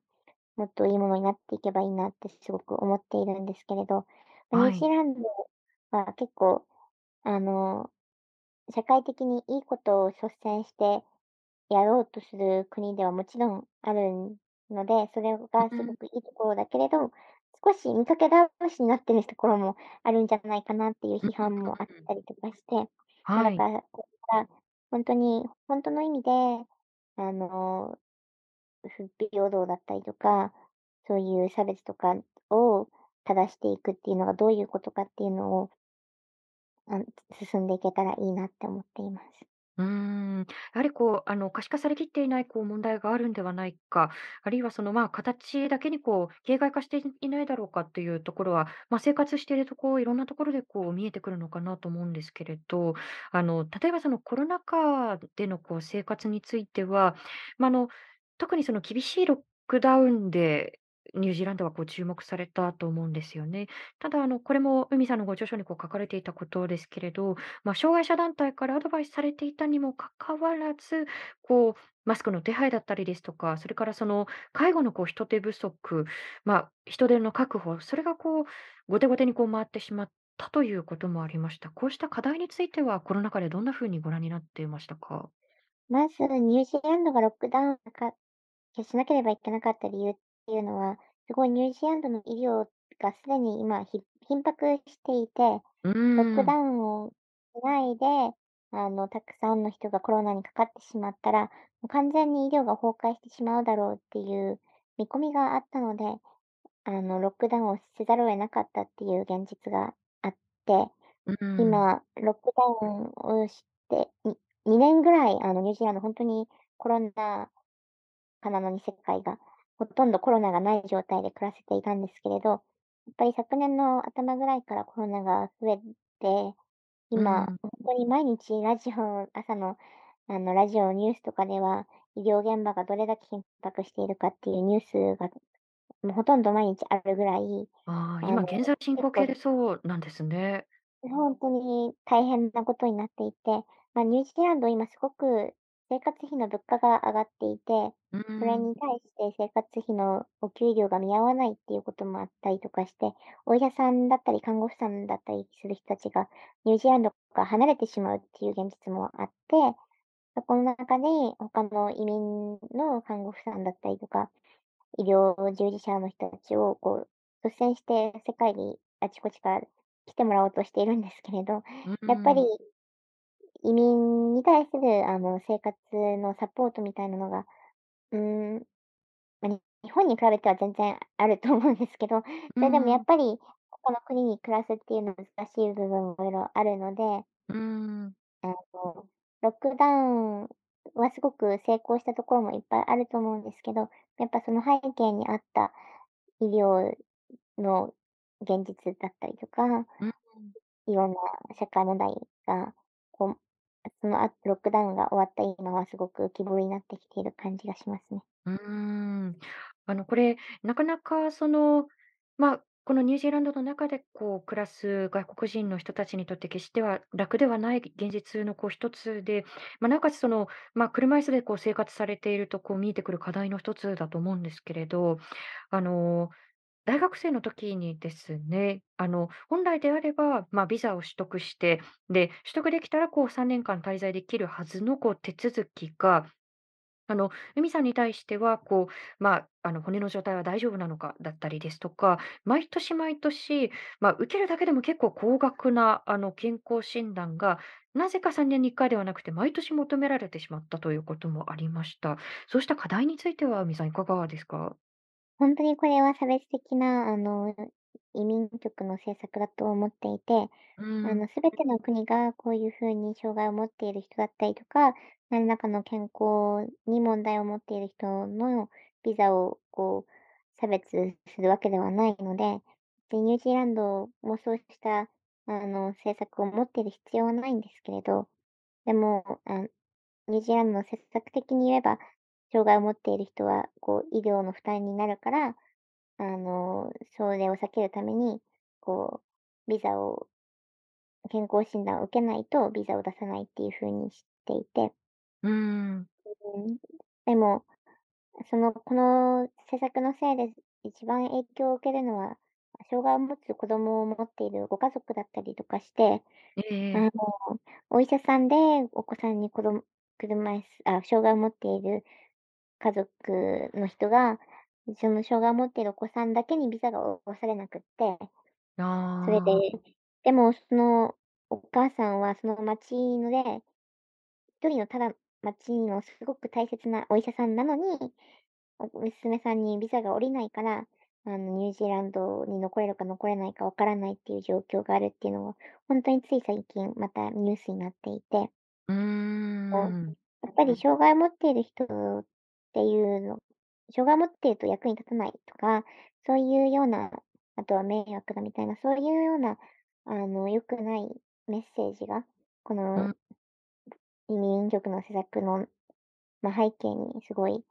もっといいものになっていけばいいなってすごく思っているんですけれど、ま、ニュはい。ージーランドは結構、あの、社会的にいいことを率先してやろうとする国ではもちろんあるので、それがうん。すごくいいところだけれど、少し見かけ倒しになってるところもあるんじゃないかなっていううん批判もあっうん。たりとかして、ま、はい。だから、これからほんとにほんとの意味で、あの、不平等だったりとか、そういう差別とかを正していくっていうのがどういうことかっていうのを、あん進んでいけたらいいなって思っています。うん、やはりこう、あの、可視化されきっていないこう問題があるんではないか、あるいはその、まあ、形だけにこう、形骸化していないだろうかっていうところは、まあ、生活しているとこう、いろんなところでこう見えてくるのかなと思うんですけれど、あの、例えばそのコロナ禍でのこう生活については、まあ、あの、特にその厳しいロックダウンで、ニュージーランドはこう注目されたと思うんですよね。ただ、あの、これも海さんのご著書にこう書かれていたことですけれど、まあ、障害者団体からアドバイスされていたにもかかわらず、こう、マスクの手配だったりですとか、それからその介護のこう人手不足、まあ、人手の確保、それがこう、後手後手にこう回ってしまったということもありました。こうした課題については、コロナ禍でどんな風にご覧になっていましたか？まず、ニュージーランドがロックダウンかしなければいけなかった理由っていうのは、すごいニュージーランドの医療がすでに今ひ逼迫していて、ロックダん、ウンをしないで、あの、たくさんの人がコロナにかかってしまったら、もう完全に医療が崩壊してしまうだろうっていう見込みがあったので、あの、ロックダウンをせざるを得なかったっていう現実があって、うーん、今、ロックダウンをして、に2年ぐらい、あの、ニュージーランドほんとにコロナ禍なのに世界が、ほとんどコロナがない状態で暮らせていたんですけれど、やっぱり昨年の頭ぐらいからコロナが増えて、今、うーん、ほんとに毎日ラジオ朝の、あの、ラジオ、ニュースとかでは、医療現場がどれだけ緊迫しているかっていうニュースが、もうほとんど毎日あるぐらい、ああ、あの、今現在進行形でそうなんですね。ほんとに大変なことになっていて、ま、ニュージーランド今すごく生活費の物価が上がっていて、うーん、それに対して生活費のお給料が見合わないっていうこともあったりとかして、お医者さんだったり看護婦さんだったりする人たちがニュージーランドから離れてしまうっていう現実もあって、そこの中で他の移民の看護婦さんだったりとか、医療従事者の人たちをこう、率先して世界にあちこちから来てもらおうとしているんですけれど、やっぱりん、移民に対するあの生活のサポートみたいなのが、うーん、日本に比べては全然あると思うんですけど、それでもやっん、ぱり他の国に暮らすっていうのは難しい部分も色々あるので、うーん、あの、ロックダウンはすごく成功したところもいっぱいあると思うんですけど、やっぱその背景にあった医療の現実だったりとか、うん。いろんな社会問題が、こう、そのロックダウンが終わった今はすごく浮き彫りになってきている感じがしますね。うーん。あの、これ、なかなかその、まあ、このニュージーランドの中でこう暮らす外国人の人たちにとって決しては楽ではない現実のこう一つで、まあ、なおかつその、まあ、車椅子でこう生活されているとこう見えてくる課題の一つだと思うんですけれど、あの、大学生の時にですね、あの、本来であれば、まあ、ビザを取得して、で、取得できたらこう3年間滞在できるはずのこう手続きが、あの、海さんに対しては、こう、まあ、あの、骨の状態は大丈夫なのかだったりですとか、毎年毎年、まあ、受けるだけでも結構高額な、あの、健康診断が、なぜか3年に1回ではなくて、毎年求められてしまったということもありました。そうした課題については、海さんいかがですか？ほんとにこれは差別的な、あの、移民局の政策だと思っていて、うん、あの、すべての国がこういう風に障害を持っている人だったりとか、何らかの健康に問題を持っている人のビザをこう、差別するわけではないので、で、ニュージーランドもそうした、あの、政策を持っている必要はないんですけれど、でも、あニュージーランドの政策的に言えば、障害を持っている人は、こう、医療の負担になるから、あの、それを避けるために、こう、ビザを健康診断を受けないとビザを出さないっていう風にしていて、うん、うん、でも、その、この施策のせいで一番影響を受けるのは、障害を持つ子供を持っているご家族だったりとかして、えあの、え。お医者さんでお子さんに子供車あ、障害を持っている家族の人が、その障害を持っているお子さんだけにビザが下ろされなくって、それで、ああ、でもそのお母さんはその町ので、一人のただ町のすごく大切なお医者さんなのに、お娘さんにビザが下りないから、あの、ニュージーランドに残れるか残れないかわからないっていう状況があるっていうのは、ほんとについ最近またニュースになっていてうーこう、ん。やっぱり障害を持っている人っていうの障害を持っていると役に立たないとか、そういうような、あとは迷惑だみたいな、そういうような、あの、良くないメッセージが、このうん、移民局の施策の、ま、背景にすごい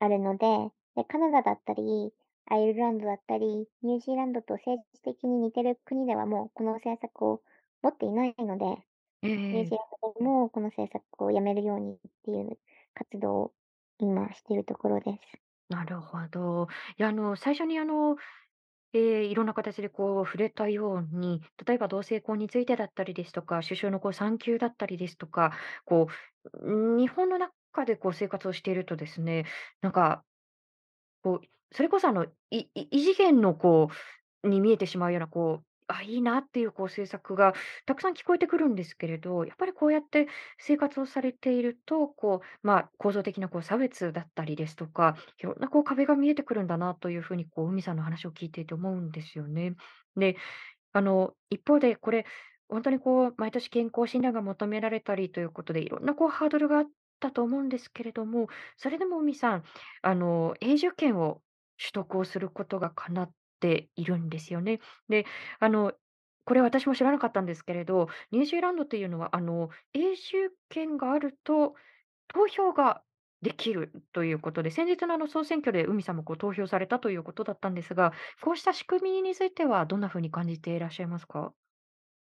あるので、で、カナダだったり、アイルランドだったり、ニュージーランドと政治的に似てる国ではもうこの政策を持っていないのでえニュージーえ。ランドでもこの政策をやめるようにっていう活動を今しているところです。なるほど。いや、あの、最初にあの、ええ、いろんな形でこう触れたように、例えば同性婚についてだったりですとか、首相のこう産休だったりですとか、こう、日本の中でこう生活をしているとですね、なんかこう、それこそあの、いい異次元のこうに見えてしまうような、こう、あ、いいなっていうこう政策がたくさん聞こえてくるんですけれど、やっぱりこうやって生活をされていると、こう、まあ、構造的なこう差別だったりですとか、いろんなこう壁が見えてくるんだなというふうにこう、海さんの話を聞いていて思うんですよね。で、あの、一方でこれ、本当にこう、毎年健康診断が求められたりということで、いろんなこうハードルがあったと思うんですけれども、それでも海さん、あの、永住権を取得をすることが叶っているんですよね。で、あの、これ私も知らなかったんですけれど、ニュージーランドっていうのは、あの、永住権があると投票ができるということで、先日のあの総選挙で海さんもこう投票されたということだったんですが、こうした仕組みについてはどんな風に感じていらっしゃいますか？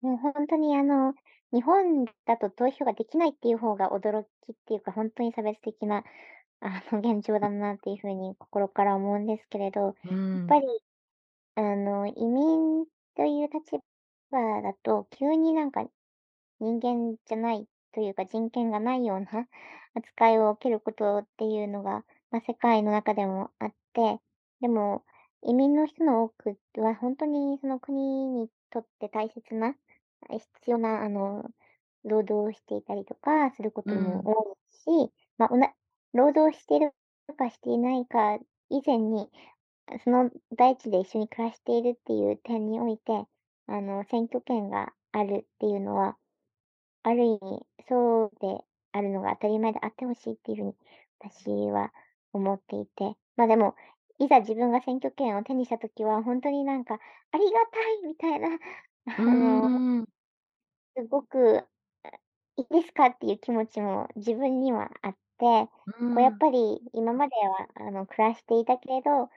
もうほんとにあの、日本だと投票ができないっていう方が驚きっていうか、ほんとに差別的な、あの、現状だなっていう風に心から思うんですけれど、やっうん、ぱりあの、移民という立場だと、急になんか人間じゃないというか、人権がないような 扱いを受けることっていうのが、まあ、世界の中でもあって、でも、移民の人の多くは本当にその国にとって大切な、必要なあの、労働をしていたりとかすることもうん、多いし、まあ、おな労働しているかしていないか以前に、その大地で一緒に暮らしているっていう点において、あの、選挙権があるっていうのはある意味、そうであるのが当たり前であってほしいっていう風に私は思っていて、ま、でも、いざ自分が選挙権を手にした時はほんとになんか、ありがたいみたいな、あの、ん、すごく、あ、いいですか？っていう気持ちも自分にはあっこうやっうん。ぱり今までは、あの、暮らしていたけれど、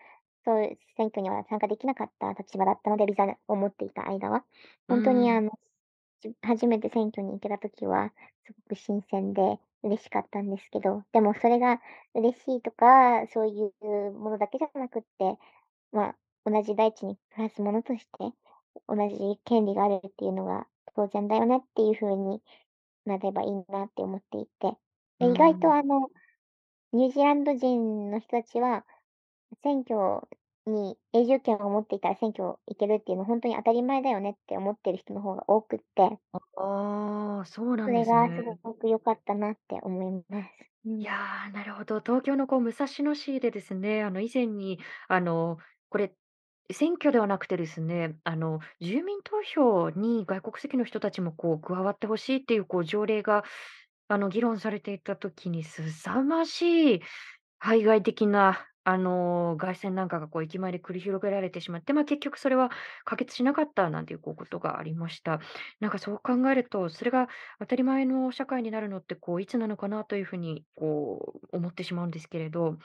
そう選挙には参加できなかった立場だったので、ビザを持っていた間は。うほんとにあん。の、じ初めて選挙に行けた時は、すごく新鮮で嬉しかったんですけど、でもそれが嬉しいとか、そういうものだけじゃなくって、ま、同じ大地に暮らす者として、同じ権利があるっていうのが当然だよねっていう風になればいいなって思っていて。うで、意外とん。あの、ニュージーランド人の人たちは、選挙に永住権を持っていたら選挙行けるっていうのほんとに当たり前だよねって思ってる人の方が多くってあ、ああ、そうなんれがすすね。ごく良かったなって思います。ういん。や、なるほど。東京のこう武蔵野市でですね、あの、以前に、あの、これ、選挙ではなくてですね、あの、住民投票に外国籍の人たちもこう加わって欲しいっていうこう条例が、あの、議論されていた時に凄ましい排外的な、あの、街宣なんかがこう駅前で繰り広げられてしまって、まあ、結局それは可決しなかったなんていうこうことがありました。なんかそう考えると、それが当たり前の社会になるのってこういつなのかなという風にこう思ってしまうんですけれど、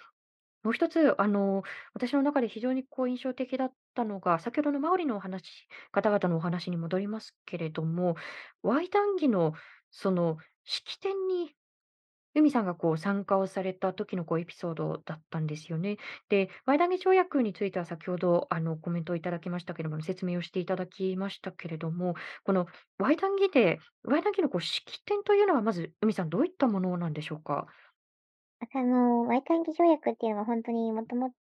もう一つあの、私の中で非常にこう印象的だったのが、先ほどのマオリのお話方々のお話に戻りますけれども、ワイタンギのその式典に海さんがこう参加をされた時のこうエピソードだったんですよね。で、ワイタンギ条約については先ほどあのコメントをいただきましたけれども、説明をしていただきましたけれども、このワイタンギデーワイタンギのこう式典というのはまず、海さんどういったものなんでしょうか？あ、の、ワイタンギ条約っていうのはほんとにもともと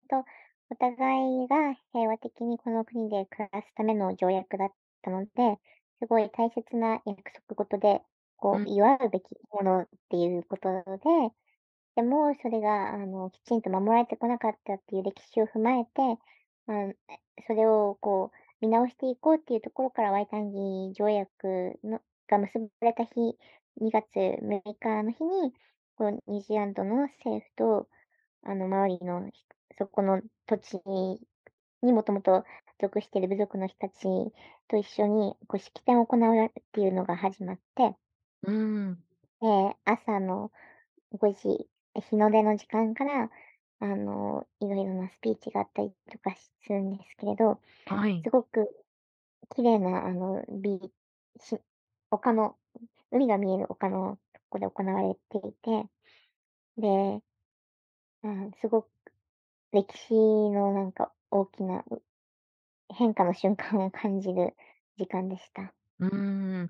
お互いが平和的にこの国で暮らすための条約だったので、すごい大切な約束事で、こううん。祝うべきものっていうことで、でもそれがあの、きちんと守られてこなかったっていう歴史を踏まえて、ま、え、それをこう見直していこうっていうところからワイタンギ条約のが結ばれた日、2月6日の日に、こうニュージーランドの政府と、あの、マオリのひそこの土地にもともと属している部族の人たちと一緒にこう式典を行うっていうのが始まってうーん。で、朝の5時、え、日の出の時間から、あの、いろいろなスピーチがあったりとかするんですけれど、はい。すごく綺麗なあの、ビーチ丘の海が見える丘のとこで行われていて、でうん、すごく歴史のなんか大きな、う変化の瞬間を感じる時間でした。うーん。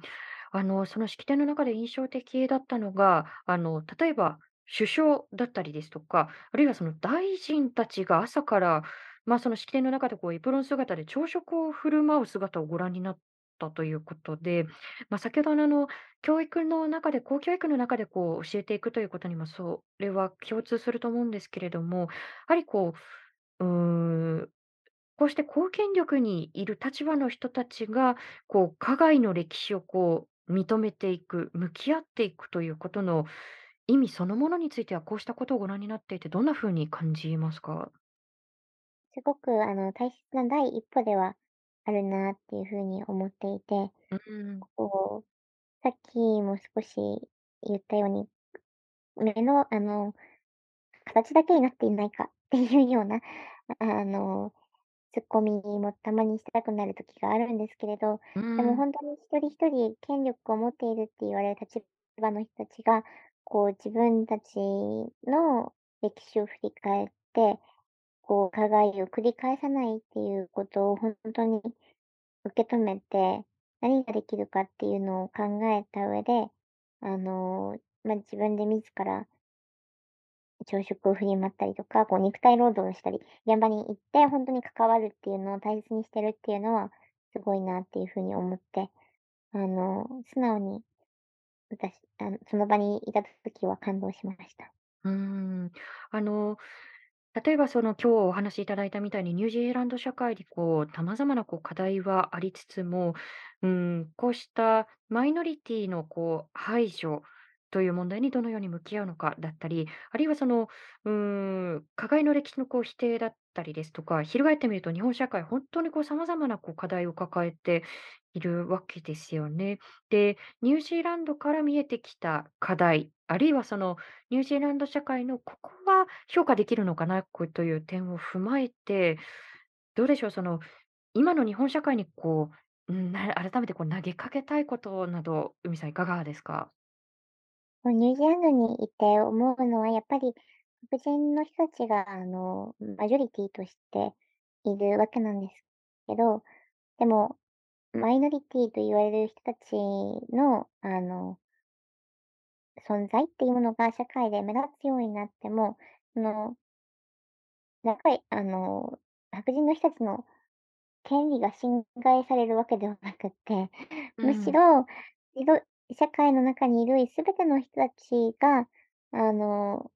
あの、その式典の中で印象的だったのが、あの、例えば首相だったりですとか、あるいはその大臣たちが朝から、まあ、その式典の中でこうエプロン姿で朝食を振る舞う姿をご覧になったということで、まあ、先ほどのあの、教育の中で公教育の中でこう教えていくということにもそれは共通すると思うんですけれども、やはりこう、うん、こうして公権力にいる立場の人たちが、こう加害の歴史をこう認めていく、向き合っていくということの意味そのものについては、こうしたことをご覧になっていてどんな風に感じますか？すごくあの、大切な第一歩ではあるなっていう風に思っていて、うーん。こう、さっきも少し言ったように、目のあの、形だけになっていないかっていうような、ああの、ツッコミもたまにしたくなる時があるんですけれど、うーでもん。ほんとに一人一人権力を持っているって言われる立場の人たちが、こう自分たちの歴史を振り返って、こう加害を繰り返さないっていうことをほんとに受け止めて、何ができるかっていうのを考えた上で、あの、ま、自分で自ら朝食を振る舞ったりとか、こう肉体労働をしたり、現場に行ってほんとに関わるっていうのを大切にしてるっていうのは、すごいなっていう風に思って、あの、素直に、私あの、その場にいた時は感動しました。うん。あの、例えばその今日お話しいただいたみたいに、ニュージーランド社会にこう様々なこう課題はありつつも、うん、こうしたマイノリティのこう排除という問題にどのように向き合うのかだったり、あるいはその、うーん、加害の歴史のこう否定だったりですとか、翻ってみると日本社会ほんとにこう様々なこう課題を抱えているわけですよね。で、ニュージーランドから見えてきた課題、あるいはそのニュージーランド社会のここは評価できるのかなという点を踏まえて、どうでしょう、その今の日本社会にこう、な改めてこう投げかけたいことなど、海さんいかがですか？ニュージーランドにいて思うのは、やっぱり黒人の人たちが、あの、マジョリティとしているわけなんですけど、でも、マイノリティと言われる人たちの、あの存在っていうものが社会で目立つようになっても、そのやっぱり、あの、白人の人たちの権利が侵害されるわけではなくって、むしうん。ろ、いろ社会の中にいるすべての人たちが、あの、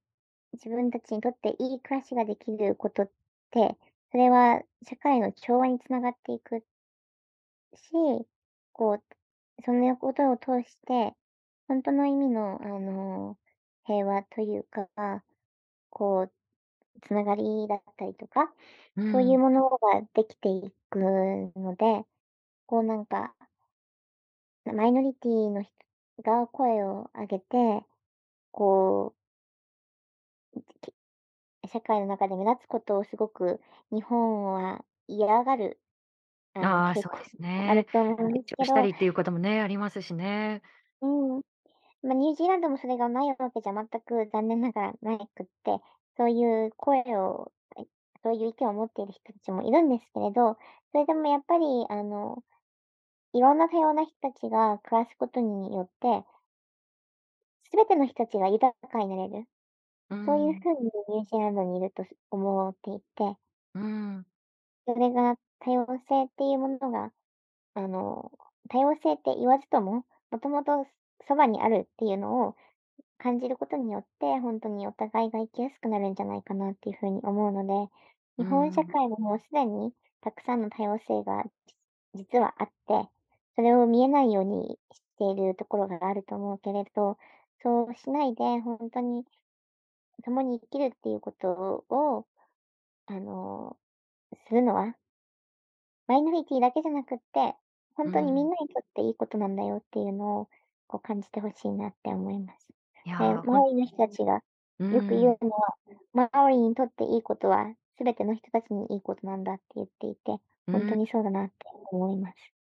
自分たちにとっていい暮らしができることって、それは社会の調和につながっていくし、こう、そんなことを通して、ほんとの意味の、あの、平和というか、こう、つながりだったりとか、そういううん。ものができていくので、こうなんかマイノリティの人が声を上げて、こう社会の中で目立つことをすごく日本は嫌がる、あの、ああ、傾向そうですがあるね。と思うんですしたりっていうこともね、ありますしね。うん。ま、ニュージーランドもそれがないわけじゃ全く残念ながらないくって、そういう声をえ、そういう意見を持っている人たちもいるんですけれど、それでもやっぱり、あの、いろんな多様な人たちが暮らすことによって全ての人たちが豊かになれる、そういううん。風にニュージーランドにいるとす思っていてうん。それが多様性っていうものが、あの、多様性って言わずとも、もともとそばにあるっていうのを感じることによって、ほんとにお互いが生きやすくなるんじゃないかなっていう風に思うので、日本社うん。会ももうすでにたくさんの多様性がじ実はあって、それを見えないようにしているところがあると思うけれど、そうしないでほんとに共に生きるっていうことを、あの、するのはマイノリティだけじゃなくって、ほんとにみんうん。なにとっていいことなんだよっていうのを、こう感じて欲しいなって思います。で、いや、ほんマオリの人たちがうよく言ん。うのは、マオリにとっていいことは、全ての人たちにいいことなんだって言っていて、ほんとうん。にそうだなって思います。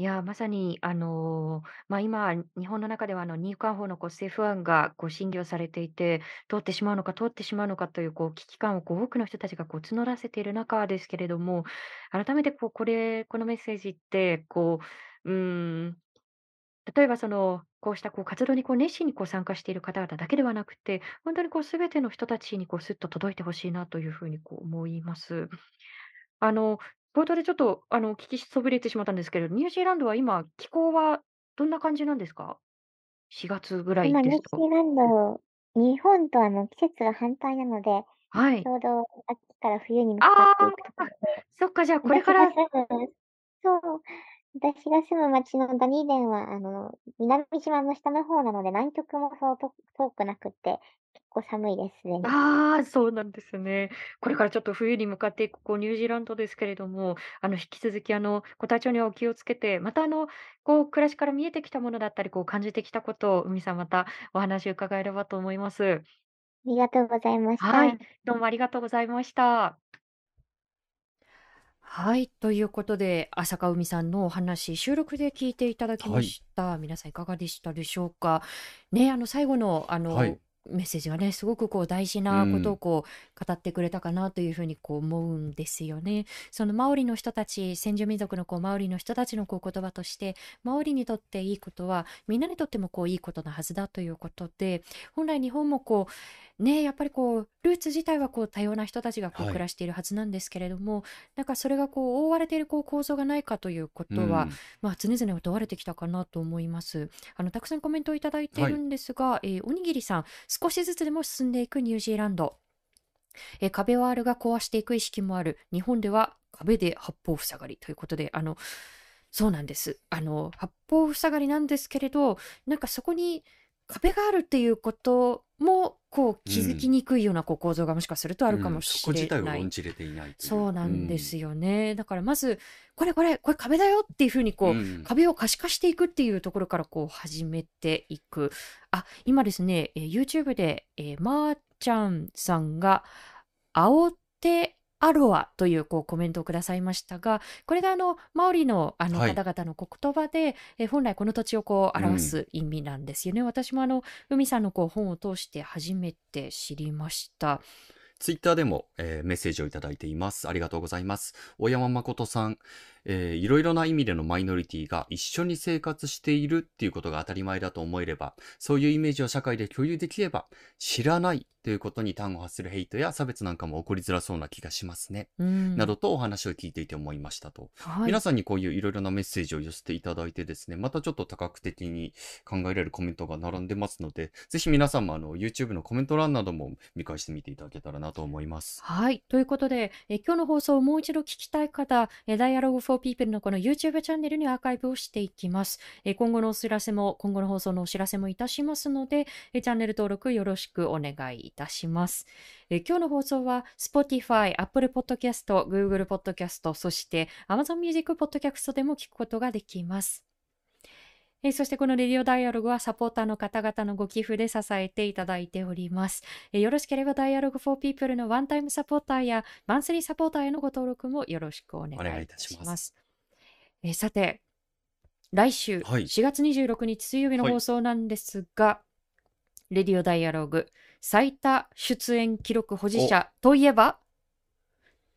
いや、まさに、あの、まあ、今、日本の中では、あの、入管法のこう政府案がこう審議をされていて、通ってしまうのか通ってしまうのかというこう危機感をこう多くの人たちがこう募らせている中ですけれども、改めてこう、これこのメッセージって、こう、うん、例えばその、こうしたこう活動にこう熱心にこう参加している方々だけではなくて、ほんとにこう全ての人たちにこうスッと届いて欲しいなという風にこう思います。あの、冒頭でちょっと、あの、聞きそびれてしまったんですけど、ニュージーランドは今、気候はどんな感じなんですか？4月ぐらい今、ニュー。ジーランド、日本とあの季節が反対なので、はい。ちょうど秋から冬に向かっあていくとこあ、ろで、そっか、じゃあこれからそう、私が住む町のダニーデンは、あの、南島の下の方なので、南極もそうと遠くなくって、結構寒いです、すでに。ああ、そうなんですね。これからちょっと冬に向かっていくこうニュージーランドですけれども、あの、引き続きあの、ご体調にはお気をつけて、またあの、こう暮らしから見えてきたものだったり、こう感じてきたことを海さんまたお話伺えればと思います。ありがとうございましはい、た。どうもありがとうございました。はい、ということで、浅香海さんのお話、収録で聞いていただきはい。ました。皆さんいかがでしたでしょうか？ね、あの、最後のあの、はい。メッセージがね、すごくこう大事うなことをん。こう語ってくれたかなという風にこう思うんですよね。そのマオリの人たち、先住民族のこうマオリの人たちのこう言葉として、マオリにとっていいことは、みんなにとってもこういいことなはずだということで、本来日本もこう、ね、やっぱりこうルーツ自体はこう多様な人たちがこうはい。暮らしているはずなんですけれども、なんかそれがこう覆われているこう構造がないかというこうとは、ん。まあ、常々問われてきたかなと思います。あの、たくさんコメントをいただいていはい。るんですが、え、おにぎりさん、少しずつでも進んでいくニュージーランド。え、壁はあるが壊していく意識もある。日本では壁で八方塞がりということで、あの、そうなんです。あの、八方塞がりなんですけれど、なんかそこに壁があるっていうこともこう気づきにくいようなこう構造がもしかするとあるかもしれない。論じれていないという。そうなんですよね。だからまず、これこれ、これ壁だよっていうふうにこう、うん壁を可視化していくっていうところからこう始めていく。あ、今ですね、えー YouTube で、えーまーちゃんさんが、青手アロアというこうコメントをくださいましたが、これがあの、マオリのあのはい方々の言葉で、えー本来この土地をこう表す意味なんですよね。私もあの、海さんのこう本を通して初めて知りました。ツイッターでも、えーメッセージをいただいています。ありがとうございます。大山誠さん、えーいろいろな意味でのマイノリティが一緒に生活しているっていうことが当たり前だと思えれば、そういうイメージを社会で共有できれば、知らないということに端を発するヘイトや差別なんかも起こりづらそうな気がしますね。うん。などとお話を聞いていて思いましたと。はい皆さんにこういういろいろなメッセージを寄せていただいてですね、またちょっと多角的に考えられるコメントが並んでますので、ぜひ皆さんもあの YouTube のコメント欄なども見返してみていただけたらなと思います。はい。ということで、え今日の放送をもう一度聞きたい方、え Dialogue for People のこの YouTube チャンネルにアーカイブをしていきます。え今後のお知らせも、今後の放送のお知らせもいたしますので、えチャンネル登録よろしくお願いいたします。え今日の放送は Spotify、Apple Podcast、Google Podcast、そして Amazon Music Podcast でも聞くことができます。えーそしてこのレディオダイアログはサポーターの方々のご寄付で支えていただいております。えーよろしければダイアログ for People のワンタイムサポーターやマンスリーサポーターへのご登録もよろしくお願いいたたします。します。えーさて、来週はい。4月26日水曜日のはい放送なんですが、レディオダイアログ最多出演記録保持者といえば？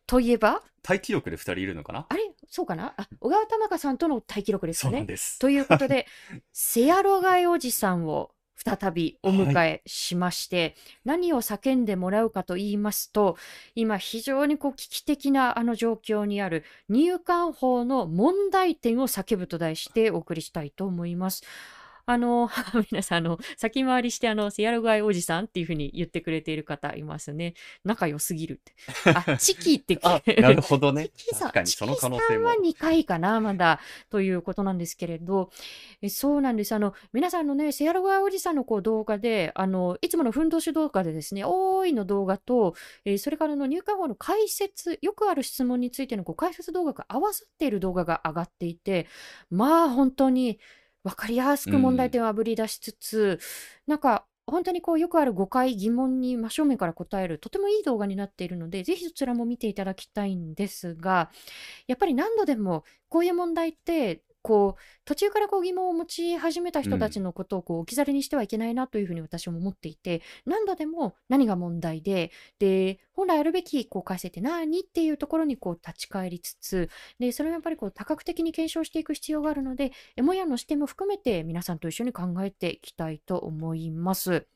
といえば？タイ記録で2人いるのかな？あれ？そうかな？あ小川玉香さんとのタイ記録ですそうかね。ということで、セアロガイおじさんを再びお迎えしまして、何を叫んでもらうかと言いますと、今非常にこう危機的なあの状況にある入管法の問題点を叫ぶと題してお送りしたいと思います。あの、皆さん、あの、先回りして、あの、セアロガイおじさんっていうふうに言ってくれている方いますね。仲良すぎるって。あ、チキって あ、なるほどね。チキさん確かにその可能性もチキさんは。2回かな、まだ、ということなんですけれど、えそうなんです。あの、皆さんのね、セアロガーおじさんのこう動画で、あの、いつもの奮闘手動画でですね、多いの動画と、えーそれからあの入管法の解説、よくある質問についてのこう解説動画が合わさっている動画が上がっていて、まあ、本当に分かりやすく問題点をあぶり出しつつ、なんか、本当にこうよくある誤解、疑問に真正面から答える、とてもいい動画になっているので、ぜひそちらも見ていただきたいんですが、やっぱり何度でもこういう問題って、こう途中からこう疑問を持ち始めた人たちのことをこう置き去りにしてはいけないなというふうに私も思っていて何度でも何が問題でで本来あるべきこう改正って何っていうところにこう立ち返りつつでそれをやっぱりこう多角的に検証していく必要があるのでエモヤンの視点も含めて皆さんと一緒に考えていきたいと思います。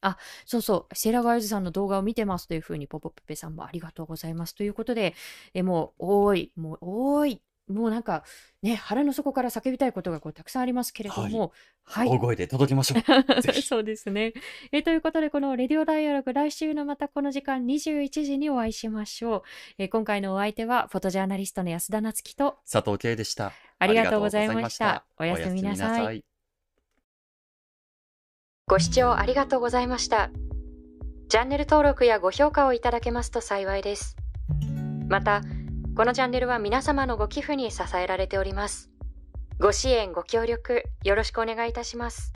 あ、そうそう、セーラーガイズさんの動画を見てますというふうに、ポポプペさんもありがとうございますということで、えもう、おーい、もう、おーい、もうなんか、ね、腹の底から叫びたいことがこうたくさんありますけれども、はい。大声で届けましょう。ぜひ。そうですね。えということで、このレディオダイアログ、来週のまたこの時間21時にお会いしましょう。え今回のお相手は、フォトジャーナリストの安田なつきと、佐藤圭でした。ありがとうございました。おおやすみなさい。い。ご視聴ありがとうございました。チャンネル登録やご評価をいただけますと幸いです。また、このチャンネルは皆様のご寄付に支えられております。ご支援、ご協力、よろしくお願いいたします。